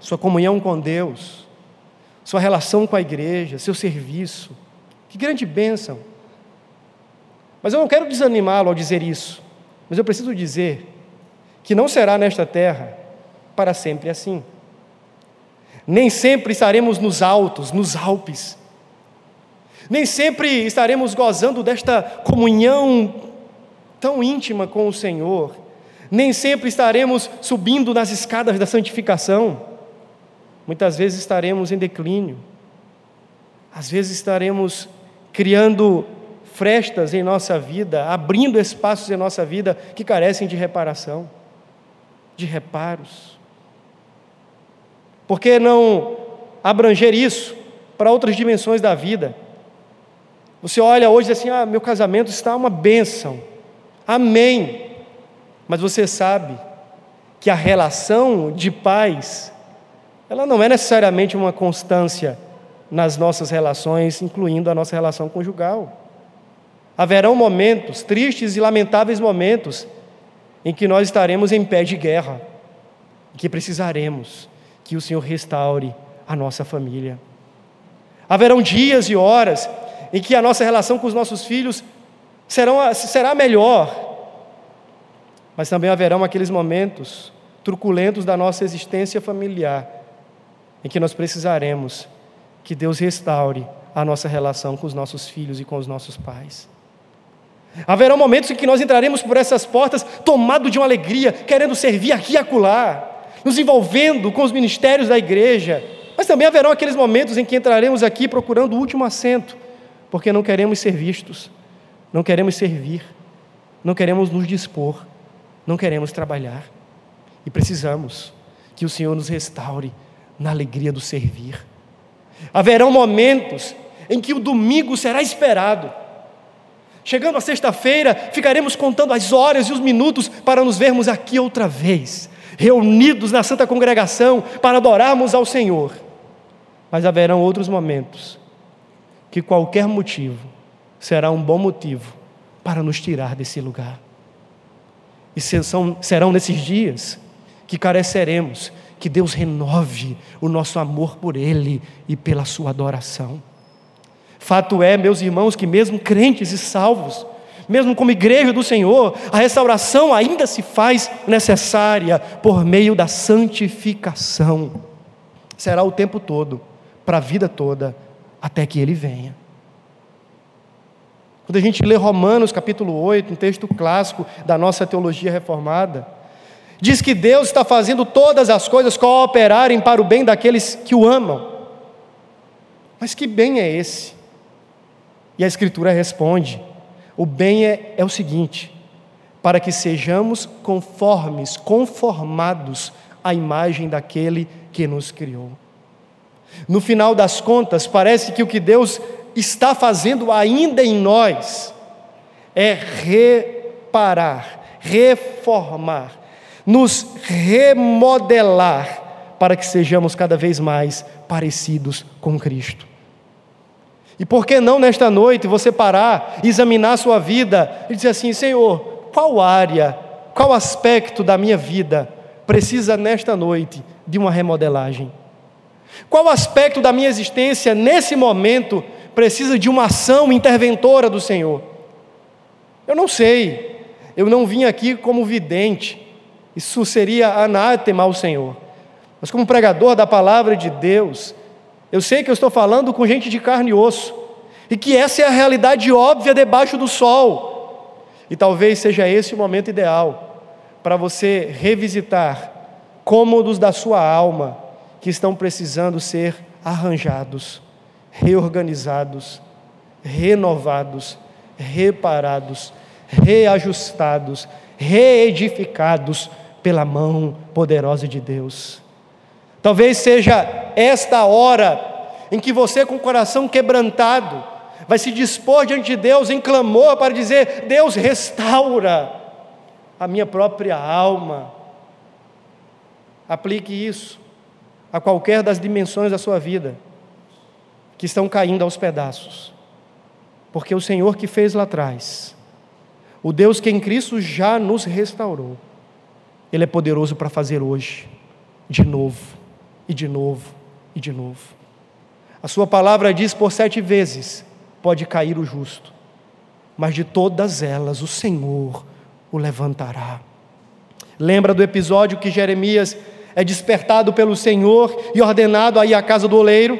Sua comunhão com Deus, sua relação com a igreja, seu serviço. Que grande bênção. Mas eu não quero desanimá-lo ao dizer isso. Mas eu preciso dizer que não será nesta terra para sempre assim. Nem sempre estaremos nos altos, nos Alpes. Nem sempre estaremos gozando desta comunhão tão íntima com o Senhor. Nem sempre estaremos subindo nas escadas da santificação. Muitas vezes estaremos em declínio. Às vezes estaremos criando frestas em nossa vida, abrindo espaços em nossa vida que carecem de reparação, de reparos. Por que não abranger isso para outras dimensões da vida? Você olha hoje assim: ah, meu casamento está uma bênção. Amém. Mas você sabe que a relação de paz, ela não é necessariamente uma constância nas nossas relações, incluindo a nossa relação conjugal. Haverão momentos, tristes e lamentáveis momentos, em que nós estaremos em pé de guerra, e que precisaremos que o Senhor restaure a nossa família. Haverão dias e horas em que a nossa relação com os nossos filhos serão, será melhor, mas também haverão aqueles momentos truculentos da nossa existência familiar em que nós precisaremos que Deus restaure a nossa relação com os nossos filhos e com os nossos pais. Haverá momentos em que nós entraremos por essas portas tomado de uma alegria, querendo servir aqui e acolá, nos envolvendo com os ministérios da igreja. Mas também haverão aqueles momentos em que entraremos aqui procurando o último assento, porque não queremos ser vistos, não queremos servir, não queremos nos dispor, não queremos trabalhar. E precisamos que o Senhor nos restaure na alegria do servir. Haverão momentos em que o domingo será esperado. Chegando a sexta-feira, ficaremos contando as horas e os minutos para nos vermos aqui outra vez, reunidos na Santa Congregação para adorarmos ao Senhor. Mas haverão outros momentos que qualquer motivo será um bom motivo para nos tirar desse lugar. E serão, serão nesses dias que careceremos que Deus renove o nosso amor por Ele e pela Sua adoração. Fato é, meus irmãos, que mesmo crentes e salvos, mesmo como igreja do Senhor, a restauração ainda se faz necessária por meio da santificação. Será o tempo todo, para a vida toda, até que Ele venha. Quando a gente lê Romanos capítulo 8, um texto clássico da nossa teologia reformada, Diz que Deus está fazendo todas as coisas cooperarem para o bem daqueles que o amam. Mas que bem é esse? E a Escritura responde: o bem é, é o seguinte, para que sejamos conformes, conformados à imagem daquele que nos criou. No final das contas, parece que o que Deus está fazendo ainda em nós é reparar, reformar, nos remodelar para que sejamos cada vez mais parecidos com Cristo. E por que não nesta noite você parar, examinar a sua vida e dizer assim: Senhor, qual área, qual aspecto da minha vida precisa nesta noite de uma remodelagem? Qual aspecto da minha existência nesse momento precisa de uma ação interventora do Senhor? Eu não sei, eu não vim aqui como vidente, isso seria anátema ao Senhor. Mas, como pregador da palavra de Deus, eu sei que eu estou falando com gente de carne e osso, e que essa é a realidade óbvia debaixo do sol. E talvez seja esse o momento ideal para você revisitar cômodos da sua alma que estão precisando ser arranjados, reorganizados, renovados, reparados, reajustados, reedificados pela mão poderosa de Deus. Talvez seja esta hora em que você, com o coração quebrantado, vai se dispor diante de Deus em clamor para dizer: Deus, restaura a minha própria alma. Aplique isso a qualquer das dimensões da sua vida que estão caindo aos pedaços, porque o Senhor que fez lá atrás, o Deus que em Cristo já nos restaurou, ele é poderoso para fazer hoje, de novo, e de novo, e de novo. A Sua palavra diz por sete vezes: pode cair o justo, mas de todas elas o Senhor o levantará. Lembra do episódio que Jeremias é despertado pelo Senhor e ordenado a ir à casa do oleiro?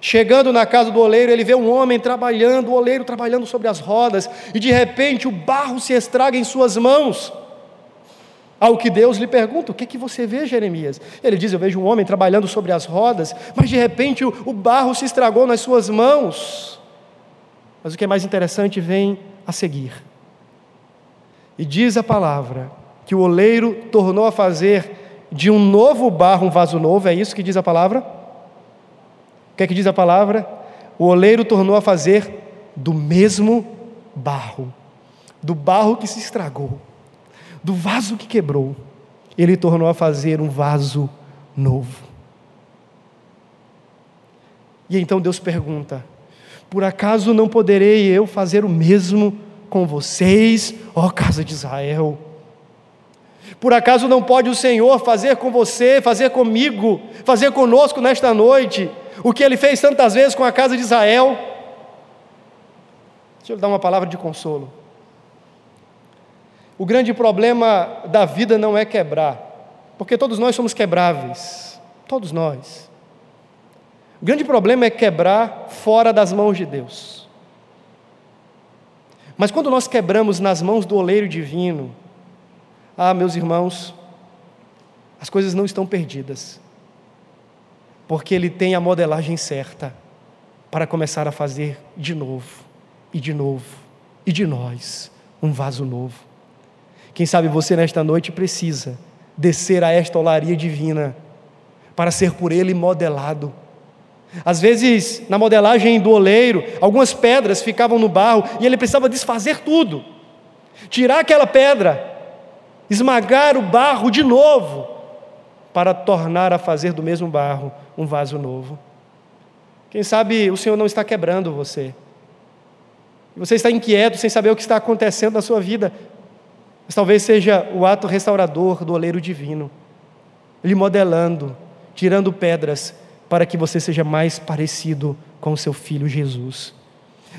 Chegando na casa do oleiro, ele vê um homem trabalhando, o oleiro trabalhando sobre as rodas, e de repente o barro se estraga em suas mãos. Ao que Deus lhe pergunta: O que, é que você vê, Jeremias? Ele diz: Eu vejo um homem trabalhando sobre as rodas, mas de repente o, o barro se estragou nas suas mãos. Mas o que é mais interessante vem a seguir. E diz a palavra que o oleiro tornou a fazer de um novo barro um vaso novo, é isso que diz a palavra? O que é que diz a palavra? O oleiro tornou a fazer do mesmo barro, do barro que se estragou, do vaso que quebrou, ele tornou a fazer um vaso novo. E então Deus pergunta: Por acaso não poderei eu fazer o mesmo com vocês, ó casa de Israel? Por acaso não pode o Senhor fazer com você, fazer comigo, fazer conosco nesta noite, o que ele fez tantas vezes com a casa de Israel? Deixa eu lhe dar uma palavra de consolo. O grande problema da vida não é quebrar, porque todos nós somos quebráveis, todos nós. O grande problema é quebrar fora das mãos de Deus. Mas quando nós quebramos nas mãos do oleiro divino, ah, meus irmãos, as coisas não estão perdidas, porque Ele tem a modelagem certa para começar a fazer de novo, e de novo, e de nós, um vaso novo. Quem sabe você nesta noite precisa descer a esta olaria divina para ser por Ele modelado. Às vezes, na modelagem do oleiro, algumas pedras ficavam no barro e ele precisava desfazer tudo, tirar aquela pedra esmagar o barro de novo, para tornar a fazer do mesmo barro um vaso novo. Quem sabe o Senhor não está quebrando você. Você está inquieto, sem saber o que está acontecendo na sua vida. Mas talvez seja o ato restaurador do oleiro divino, lhe modelando, tirando pedras, para que você seja mais parecido com seu filho Jesus.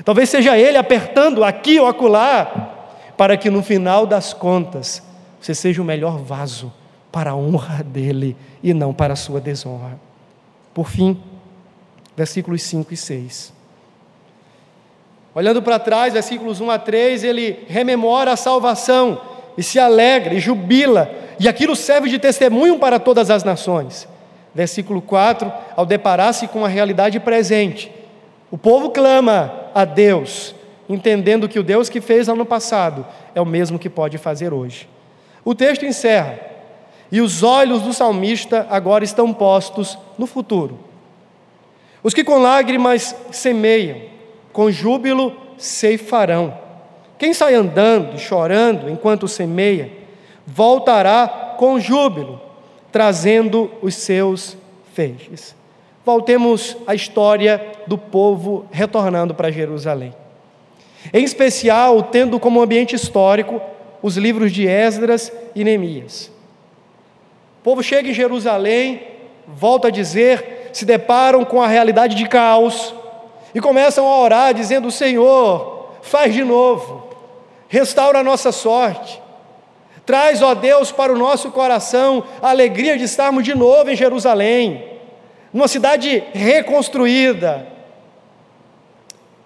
Talvez seja ele apertando aqui ou acolá, para que no final das contas você seja o melhor vaso para a honra dele e não para a sua desonra. Por fim, versículos 5 e 6. Olhando para trás, versículos 1 a 3, ele rememora a salvação e se alegra e jubila, e aquilo serve de testemunho para todas as nações. Versículo 4, ao deparar-se com a realidade presente, o povo clama a Deus, entendendo que o Deus que fez ano passado é o mesmo que pode fazer hoje. O texto encerra: E os olhos do salmista agora estão postos no futuro. Os que com lágrimas semeiam, com júbilo ceifarão. Quem sai andando, chorando enquanto semeia, voltará com júbilo, trazendo os seus feixes. Voltemos à história do povo retornando para Jerusalém. Em especial, tendo como ambiente histórico os livros de Esdras e Neemias. O povo chega em Jerusalém, volta a dizer, se deparam com a realidade de caos e começam a orar, dizendo: Senhor, faz de novo, restaura a nossa sorte, traz, ó Deus, para o nosso coração a alegria de estarmos de novo em Jerusalém, numa cidade reconstruída.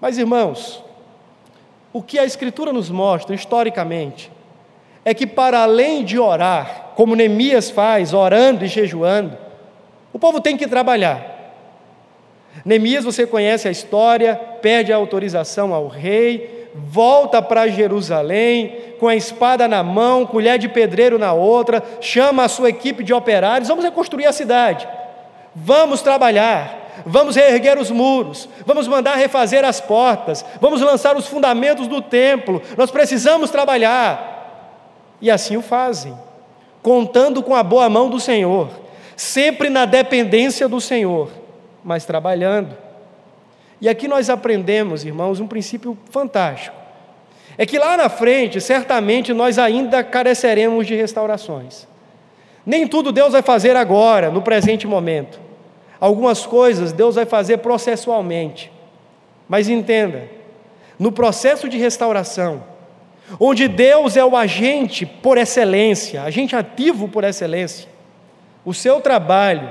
Mas, irmãos, o que a Escritura nos mostra historicamente é que, para além de orar, como Neemias faz, orando e jejuando, o povo tem que trabalhar. Neemias, você conhece a história, pede a autorização ao rei, volta para Jerusalém, com a espada na mão, colher de pedreiro na outra, chama a sua equipe de operários, vamos reconstruir a cidade, vamos trabalhar, vamos reerguer os muros, vamos mandar refazer as portas, vamos lançar os fundamentos do templo, nós precisamos trabalhar. E assim o fazem, contando com a boa mão do Senhor, sempre na dependência do Senhor, mas trabalhando. E aqui nós aprendemos, irmãos, um princípio fantástico. É que lá na frente, certamente, nós ainda careceremos de restaurações. Nem tudo Deus vai fazer agora, no presente momento. Algumas coisas Deus vai fazer processualmente. Mas entenda, no processo de restauração, onde Deus é o agente por excelência, agente ativo por excelência. O seu trabalho,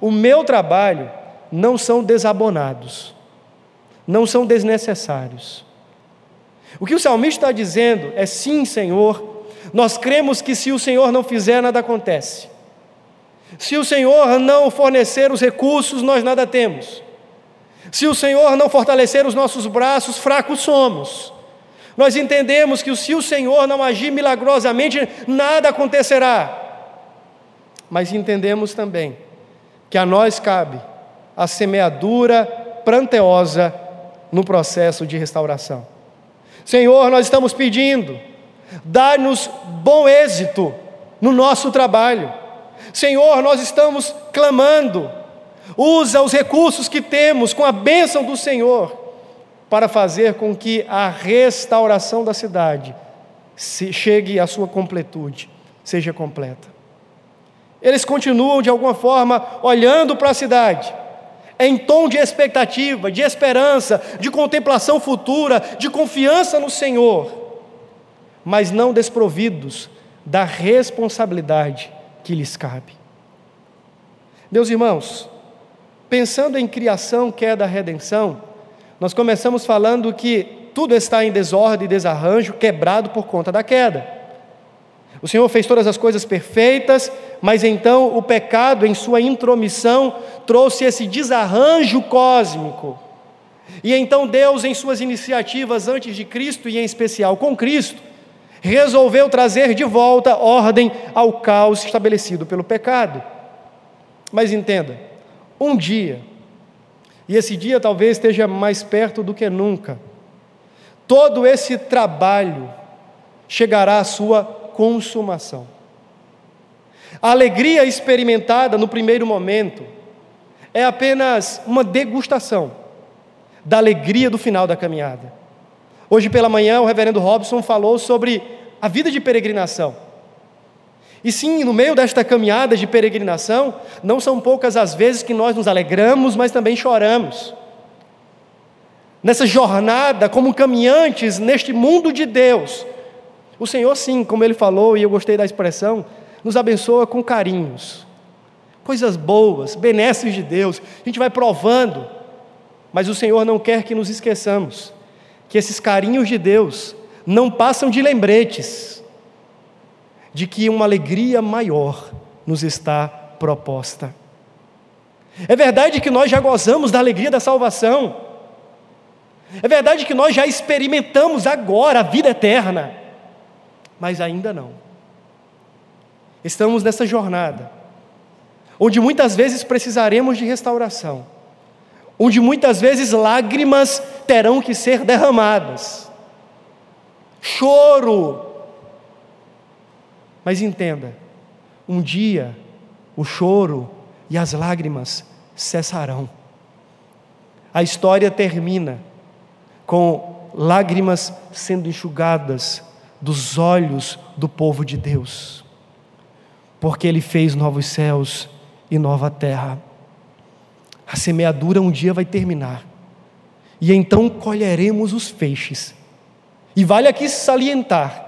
o meu trabalho, não são desabonados, não são desnecessários. O que o salmista está dizendo é: sim, Senhor, nós cremos que se o Senhor não fizer, nada acontece. Se o Senhor não fornecer os recursos, nós nada temos. Se o Senhor não fortalecer os nossos braços, fracos somos. Nós entendemos que se o Senhor não agir milagrosamente, nada acontecerá. Mas entendemos também que a nós cabe a semeadura pranteosa no processo de restauração. Senhor, nós estamos pedindo, dá-nos bom êxito no nosso trabalho. Senhor, nós estamos clamando, usa os recursos que temos com a bênção do Senhor para fazer com que a restauração da cidade chegue à sua completude, seja completa. Eles continuam, de alguma forma, olhando para a cidade, em tom de expectativa, de esperança, de contemplação futura, de confiança no Senhor, mas não desprovidos da responsabilidade que lhes cabe. Meus irmãos, pensando em criação, queda, redenção, nós começamos falando que tudo está em desordem desarranjo, quebrado por conta da queda. O Senhor fez todas as coisas perfeitas, mas então o pecado, em sua intromissão, trouxe esse desarranjo cósmico. E então Deus, em suas iniciativas antes de Cristo e em especial com Cristo, resolveu trazer de volta ordem ao caos estabelecido pelo pecado. Mas entenda, um dia e esse dia talvez esteja mais perto do que nunca. Todo esse trabalho chegará à sua consumação. A alegria experimentada no primeiro momento é apenas uma degustação da alegria do final da caminhada. Hoje pela manhã, o reverendo Robson falou sobre a vida de peregrinação. E sim, no meio desta caminhada de peregrinação, não são poucas as vezes que nós nos alegramos, mas também choramos. Nessa jornada, como caminhantes neste mundo de Deus, o Senhor, sim, como ele falou, e eu gostei da expressão, nos abençoa com carinhos, coisas boas, benesses de Deus, a gente vai provando, mas o Senhor não quer que nos esqueçamos que esses carinhos de Deus não passam de lembretes de que uma alegria maior nos está proposta. É verdade que nós já gozamos da alegria da salvação. É verdade que nós já experimentamos agora a vida eterna. Mas ainda não. Estamos nessa jornada, onde muitas vezes precisaremos de restauração, onde muitas vezes lágrimas terão que ser derramadas, choro mas entenda: um dia o choro e as lágrimas cessarão. A história termina com lágrimas sendo enxugadas dos olhos do povo de Deus, porque Ele fez novos céus e nova terra. A semeadura um dia vai terminar, e então colheremos os feixes. E vale aqui salientar,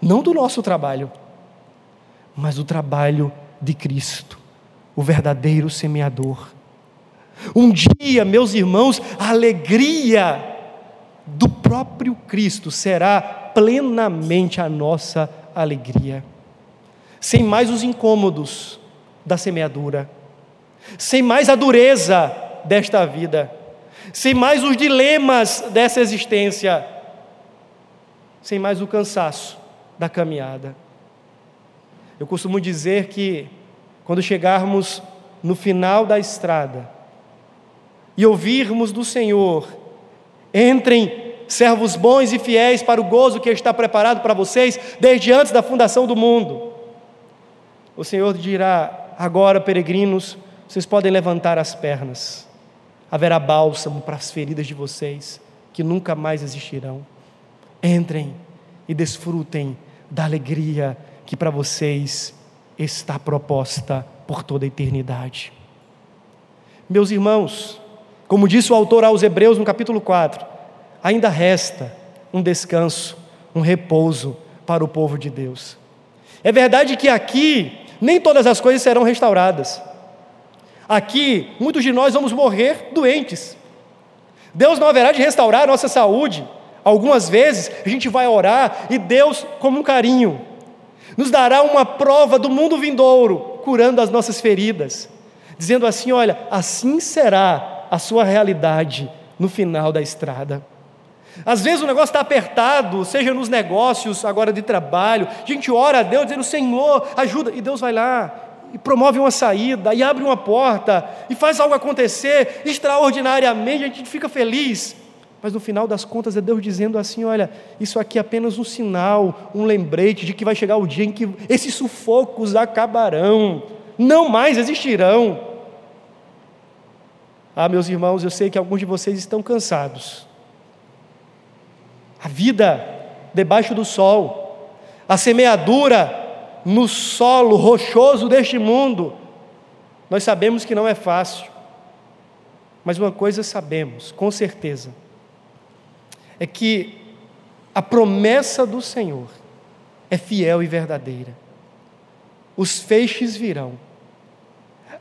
não do nosso trabalho, mas o trabalho de Cristo, o verdadeiro semeador. Um dia, meus irmãos, a alegria do próprio Cristo será plenamente a nossa alegria, sem mais os incômodos da semeadura, sem mais a dureza desta vida, sem mais os dilemas dessa existência, sem mais o cansaço da caminhada. Eu costumo dizer que quando chegarmos no final da estrada e ouvirmos do Senhor, entrem servos bons e fiéis para o gozo que está preparado para vocês desde antes da fundação do mundo. O Senhor dirá: agora, peregrinos, vocês podem levantar as pernas, haverá bálsamo para as feridas de vocês, que nunca mais existirão. Entrem e desfrutem da alegria que para vocês está proposta por toda a eternidade. Meus irmãos, como disse o autor aos Hebreus no capítulo 4, ainda resta um descanso, um repouso para o povo de Deus. É verdade que aqui nem todas as coisas serão restauradas. Aqui, muitos de nós vamos morrer doentes. Deus não haverá de restaurar a nossa saúde. Algumas vezes a gente vai orar e Deus, como um carinho, nos dará uma prova do mundo vindouro, curando as nossas feridas, dizendo assim: olha, assim será a sua realidade no final da estrada. Às vezes o negócio está apertado, seja nos negócios agora de trabalho, a gente ora a Deus dizendo: Senhor, ajuda, e Deus vai lá e promove uma saída, e abre uma porta, e faz algo acontecer extraordinariamente, a gente fica feliz. Mas no final das contas é Deus dizendo assim: olha, isso aqui é apenas um sinal, um lembrete de que vai chegar o dia em que esses sufocos acabarão, não mais existirão. Ah, meus irmãos, eu sei que alguns de vocês estão cansados. A vida debaixo do sol, a semeadura no solo rochoso deste mundo, nós sabemos que não é fácil. Mas uma coisa sabemos, com certeza, é que a promessa do Senhor é fiel e verdadeira. Os feixes virão,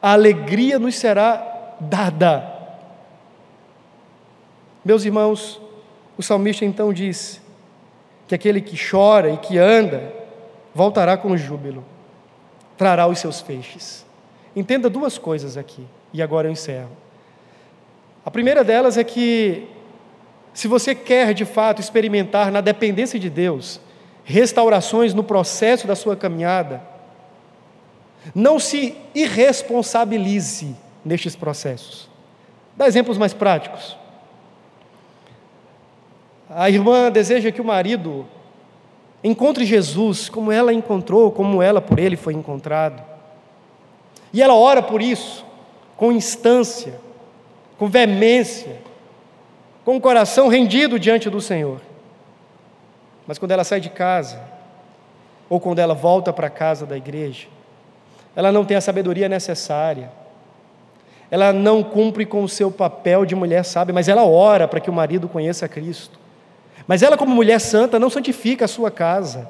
a alegria nos será dada. Meus irmãos, o salmista então diz que aquele que chora e que anda voltará com júbilo, trará os seus feixes. Entenda duas coisas aqui, e agora eu encerro. A primeira delas é que, se você quer de fato experimentar na dependência de Deus, restaurações no processo da sua caminhada, não se irresponsabilize nestes processos. Dá exemplos mais práticos. A irmã deseja que o marido encontre Jesus como ela encontrou, como ela por ele foi encontrado. E ela ora por isso, com instância, com veemência, com o coração rendido diante do Senhor. Mas quando ela sai de casa, ou quando ela volta para casa da igreja, ela não tem a sabedoria necessária, ela não cumpre com o seu papel de mulher sábia, mas ela ora para que o marido conheça Cristo. Mas ela, como mulher santa, não santifica a sua casa.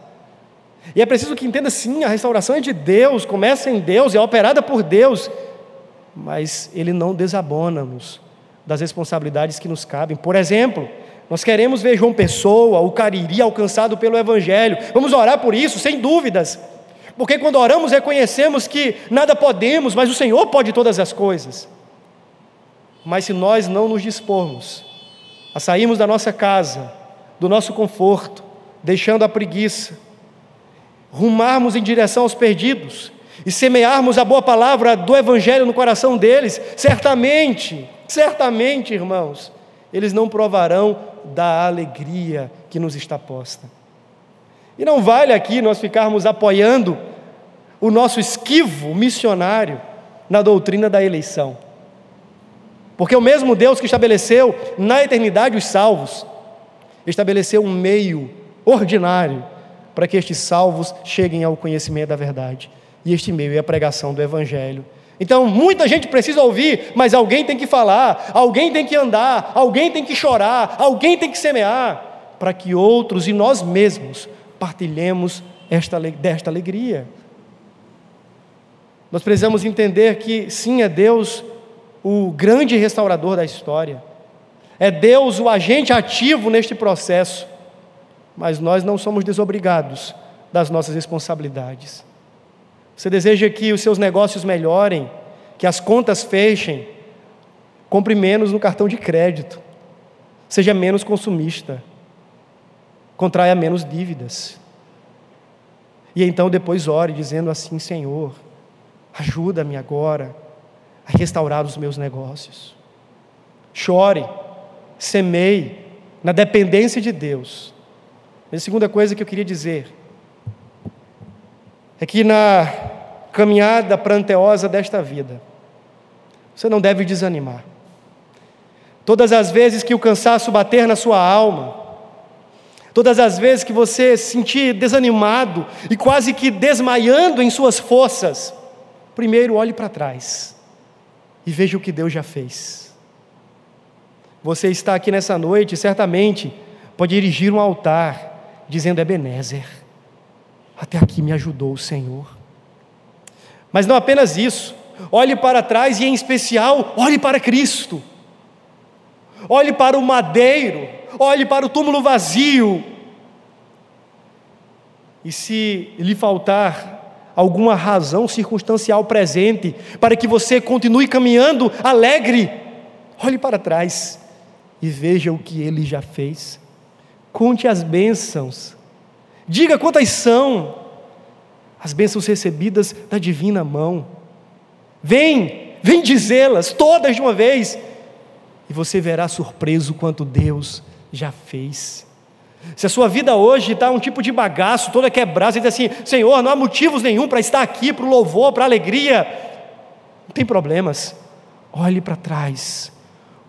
E é preciso que entenda sim, a restauração é de Deus, começa em Deus, é operada por Deus, mas Ele não desabona-nos das responsabilidades que nos cabem. Por exemplo, nós queremos ver João Pessoa, o Cariri alcançado pelo Evangelho. Vamos orar por isso, sem dúvidas. Porque quando oramos, reconhecemos que nada podemos, mas o Senhor pode todas as coisas. Mas se nós não nos dispormos a sairmos da nossa casa, do nosso conforto, deixando a preguiça, rumarmos em direção aos perdidos e semearmos a boa palavra do Evangelho no coração deles, certamente, certamente, irmãos, eles não provarão da alegria que nos está posta. E não vale aqui nós ficarmos apoiando o nosso esquivo missionário na doutrina da eleição. Porque o mesmo Deus que estabeleceu na eternidade os salvos, estabeleceu um meio ordinário para que estes salvos cheguem ao conhecimento da verdade. E este meio é a pregação do Evangelho. Então, muita gente precisa ouvir, mas alguém tem que falar, alguém tem que andar, alguém tem que chorar, alguém tem que semear, para que outros e nós mesmos partilhemos esta, desta alegria. Nós precisamos entender que, sim, é Deus o grande restaurador da história, é Deus o agente ativo neste processo mas nós não somos desobrigados das nossas responsabilidades. Você deseja que os seus negócios melhorem, que as contas fechem, compre menos no cartão de crédito, seja menos consumista, contraia menos dívidas. E então depois ore dizendo assim: Senhor, ajuda-me agora a restaurar os meus negócios. Chore, semeie na dependência de Deus a segunda coisa que eu queria dizer é que na caminhada pranteosa desta vida, você não deve desanimar. Todas as vezes que o cansaço bater na sua alma, todas as vezes que você se sentir desanimado e quase que desmaiando em suas forças, primeiro olhe para trás e veja o que Deus já fez. Você está aqui nessa noite, certamente pode dirigir um altar dizendo: Ebenezer, até aqui me ajudou o Senhor. Mas não apenas isso, olhe para trás e, em especial, olhe para Cristo. Olhe para o madeiro, olhe para o túmulo vazio. E se lhe faltar alguma razão circunstancial presente para que você continue caminhando alegre, olhe para trás e veja o que ele já fez. Conte as bênçãos. Diga quantas são as bênçãos recebidas da divina mão. Vem, vem dizê-las todas de uma vez. e você verá surpreso quanto Deus já fez. Se a sua vida hoje está um tipo de bagaço, toda quebrada, você diz assim: Senhor, não há motivos nenhum para estar aqui, para o louvor, para a alegria. Não tem problemas. Olhe para trás,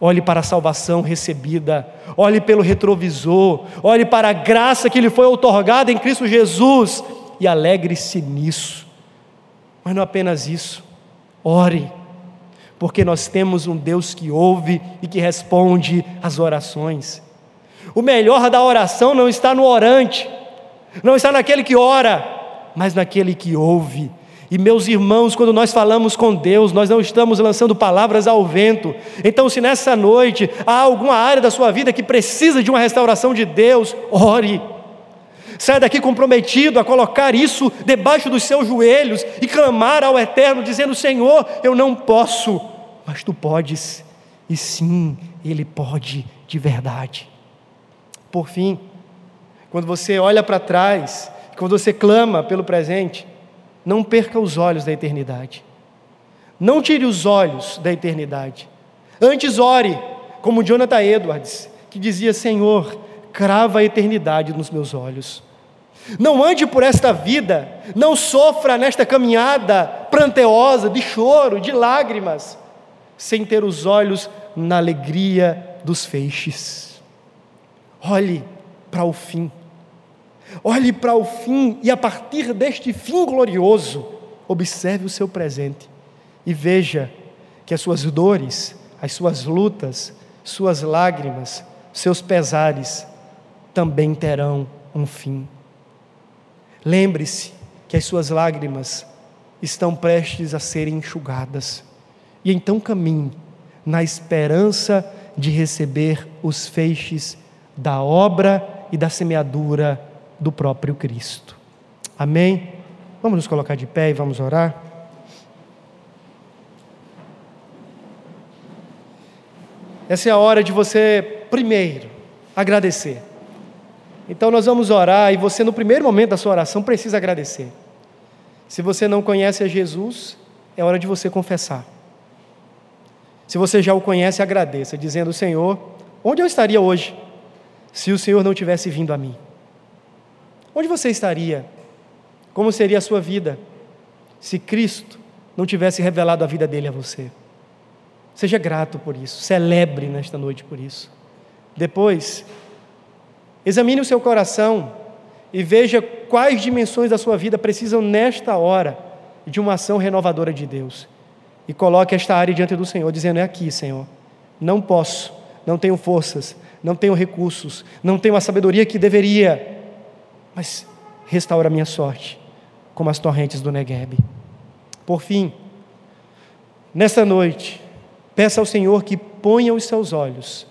olhe para a salvação recebida, olhe pelo retrovisor, olhe para a graça que lhe foi otorgada em Cristo Jesus e alegre-se nisso. Mas não apenas isso, ore, porque nós temos um Deus que ouve e que responde às orações. O melhor da oração não está no orante, não está naquele que ora, mas naquele que ouve. E meus irmãos, quando nós falamos com Deus, nós não estamos lançando palavras ao vento. Então, se nessa noite há alguma área da sua vida que precisa de uma restauração de Deus, ore. Saia daqui comprometido a colocar isso debaixo dos seus joelhos e clamar ao Eterno, dizendo: Senhor, eu não posso, mas tu podes. E sim, Ele pode de verdade. Por fim, quando você olha para trás, quando você clama pelo presente, não perca os olhos da eternidade. Não tire os olhos da eternidade. Antes ore, como Jonathan Edwards, que dizia: Senhor, crava a eternidade nos meus olhos. Não ande por esta vida, não sofra nesta caminhada pranteosa, de choro, de lágrimas, sem ter os olhos na alegria dos feixes. Olhe para o fim. Olhe para o fim e a partir deste fim glorioso, observe o seu presente e veja que as suas dores, as suas lutas, suas lágrimas, seus pesares também terão um fim. Lembre-se que as suas lágrimas estão prestes a serem enxugadas, e então caminhe na esperança de receber os feixes da obra e da semeadura do próprio Cristo. Amém? Vamos nos colocar de pé e vamos orar. Essa é a hora de você, primeiro, agradecer. Então nós vamos orar e você, no primeiro momento da sua oração, precisa agradecer. Se você não conhece a Jesus, é hora de você confessar. Se você já o conhece, agradeça, dizendo: Senhor, onde eu estaria hoje se o Senhor não tivesse vindo a mim? Onde você estaria? Como seria a sua vida se Cristo não tivesse revelado a vida dele a você? Seja grato por isso, celebre nesta noite por isso. Depois, examine o seu coração e veja quais dimensões da sua vida precisam, nesta hora, de uma ação renovadora de Deus. E coloque esta área diante do Senhor, dizendo: É aqui, Senhor. Não posso, não tenho forças, não tenho recursos, não tenho a sabedoria que deveria, mas restaura a minha sorte, como as torrentes do Negueb. Por fim, nesta noite, peça ao Senhor que ponha os seus olhos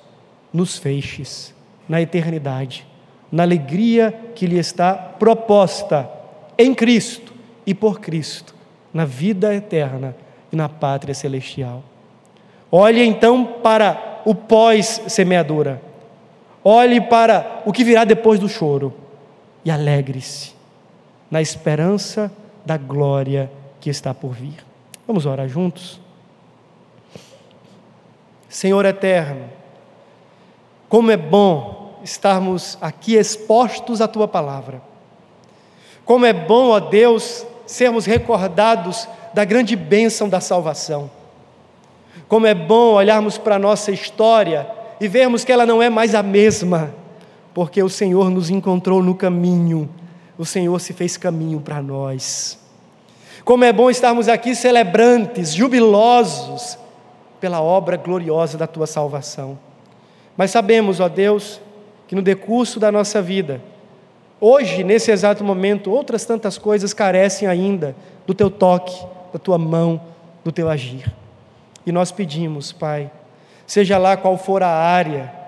nos feixes, na eternidade, na alegria que lhe está proposta em Cristo e por Cristo, na vida eterna e na pátria celestial. Olhe então para o pós-semeadura Olhe para o que virá depois do choro e alegre-se na esperança da glória que está por vir. Vamos orar juntos? Senhor eterno, como é bom estarmos aqui expostos à tua palavra. Como é bom, ó Deus, sermos recordados da grande bênção da salvação. Como é bom olharmos para a nossa história e vermos que ela não é mais a mesma, porque o Senhor nos encontrou no caminho, o Senhor se fez caminho para nós. Como é bom estarmos aqui celebrantes, jubilosos, pela obra gloriosa da tua salvação. Mas sabemos, ó Deus, que no decurso da nossa vida, hoje, nesse exato momento, outras tantas coisas carecem ainda do teu toque, da tua mão, do teu agir. E nós pedimos, Pai, seja lá qual for a área,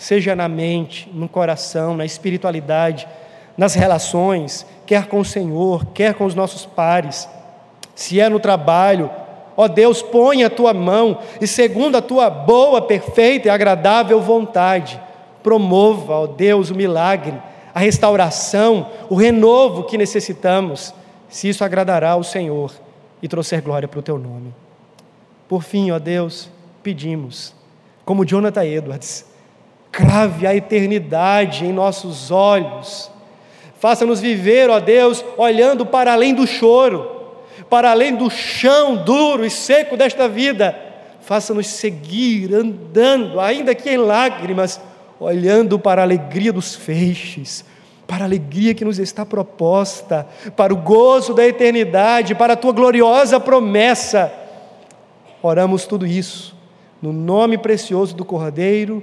seja na mente, no coração, na espiritualidade, nas relações, quer com o Senhor, quer com os nossos pares, se é no trabalho, ó Deus, põe a tua mão e, segundo a tua boa, perfeita e agradável vontade, promova, ó Deus, o milagre, a restauração, o renovo que necessitamos, se isso agradará ao Senhor e trouxer glória para o teu nome. Por fim, ó Deus, pedimos como Jonathan Edwards. Crave a eternidade em nossos olhos. Faça-nos viver, ó Deus, olhando para além do choro, para além do chão duro e seco desta vida. Faça-nos seguir andando, ainda que em lágrimas, olhando para a alegria dos feixes, para a alegria que nos está proposta, para o gozo da eternidade, para a tua gloriosa promessa. Oramos tudo isso no nome precioso do Cordeiro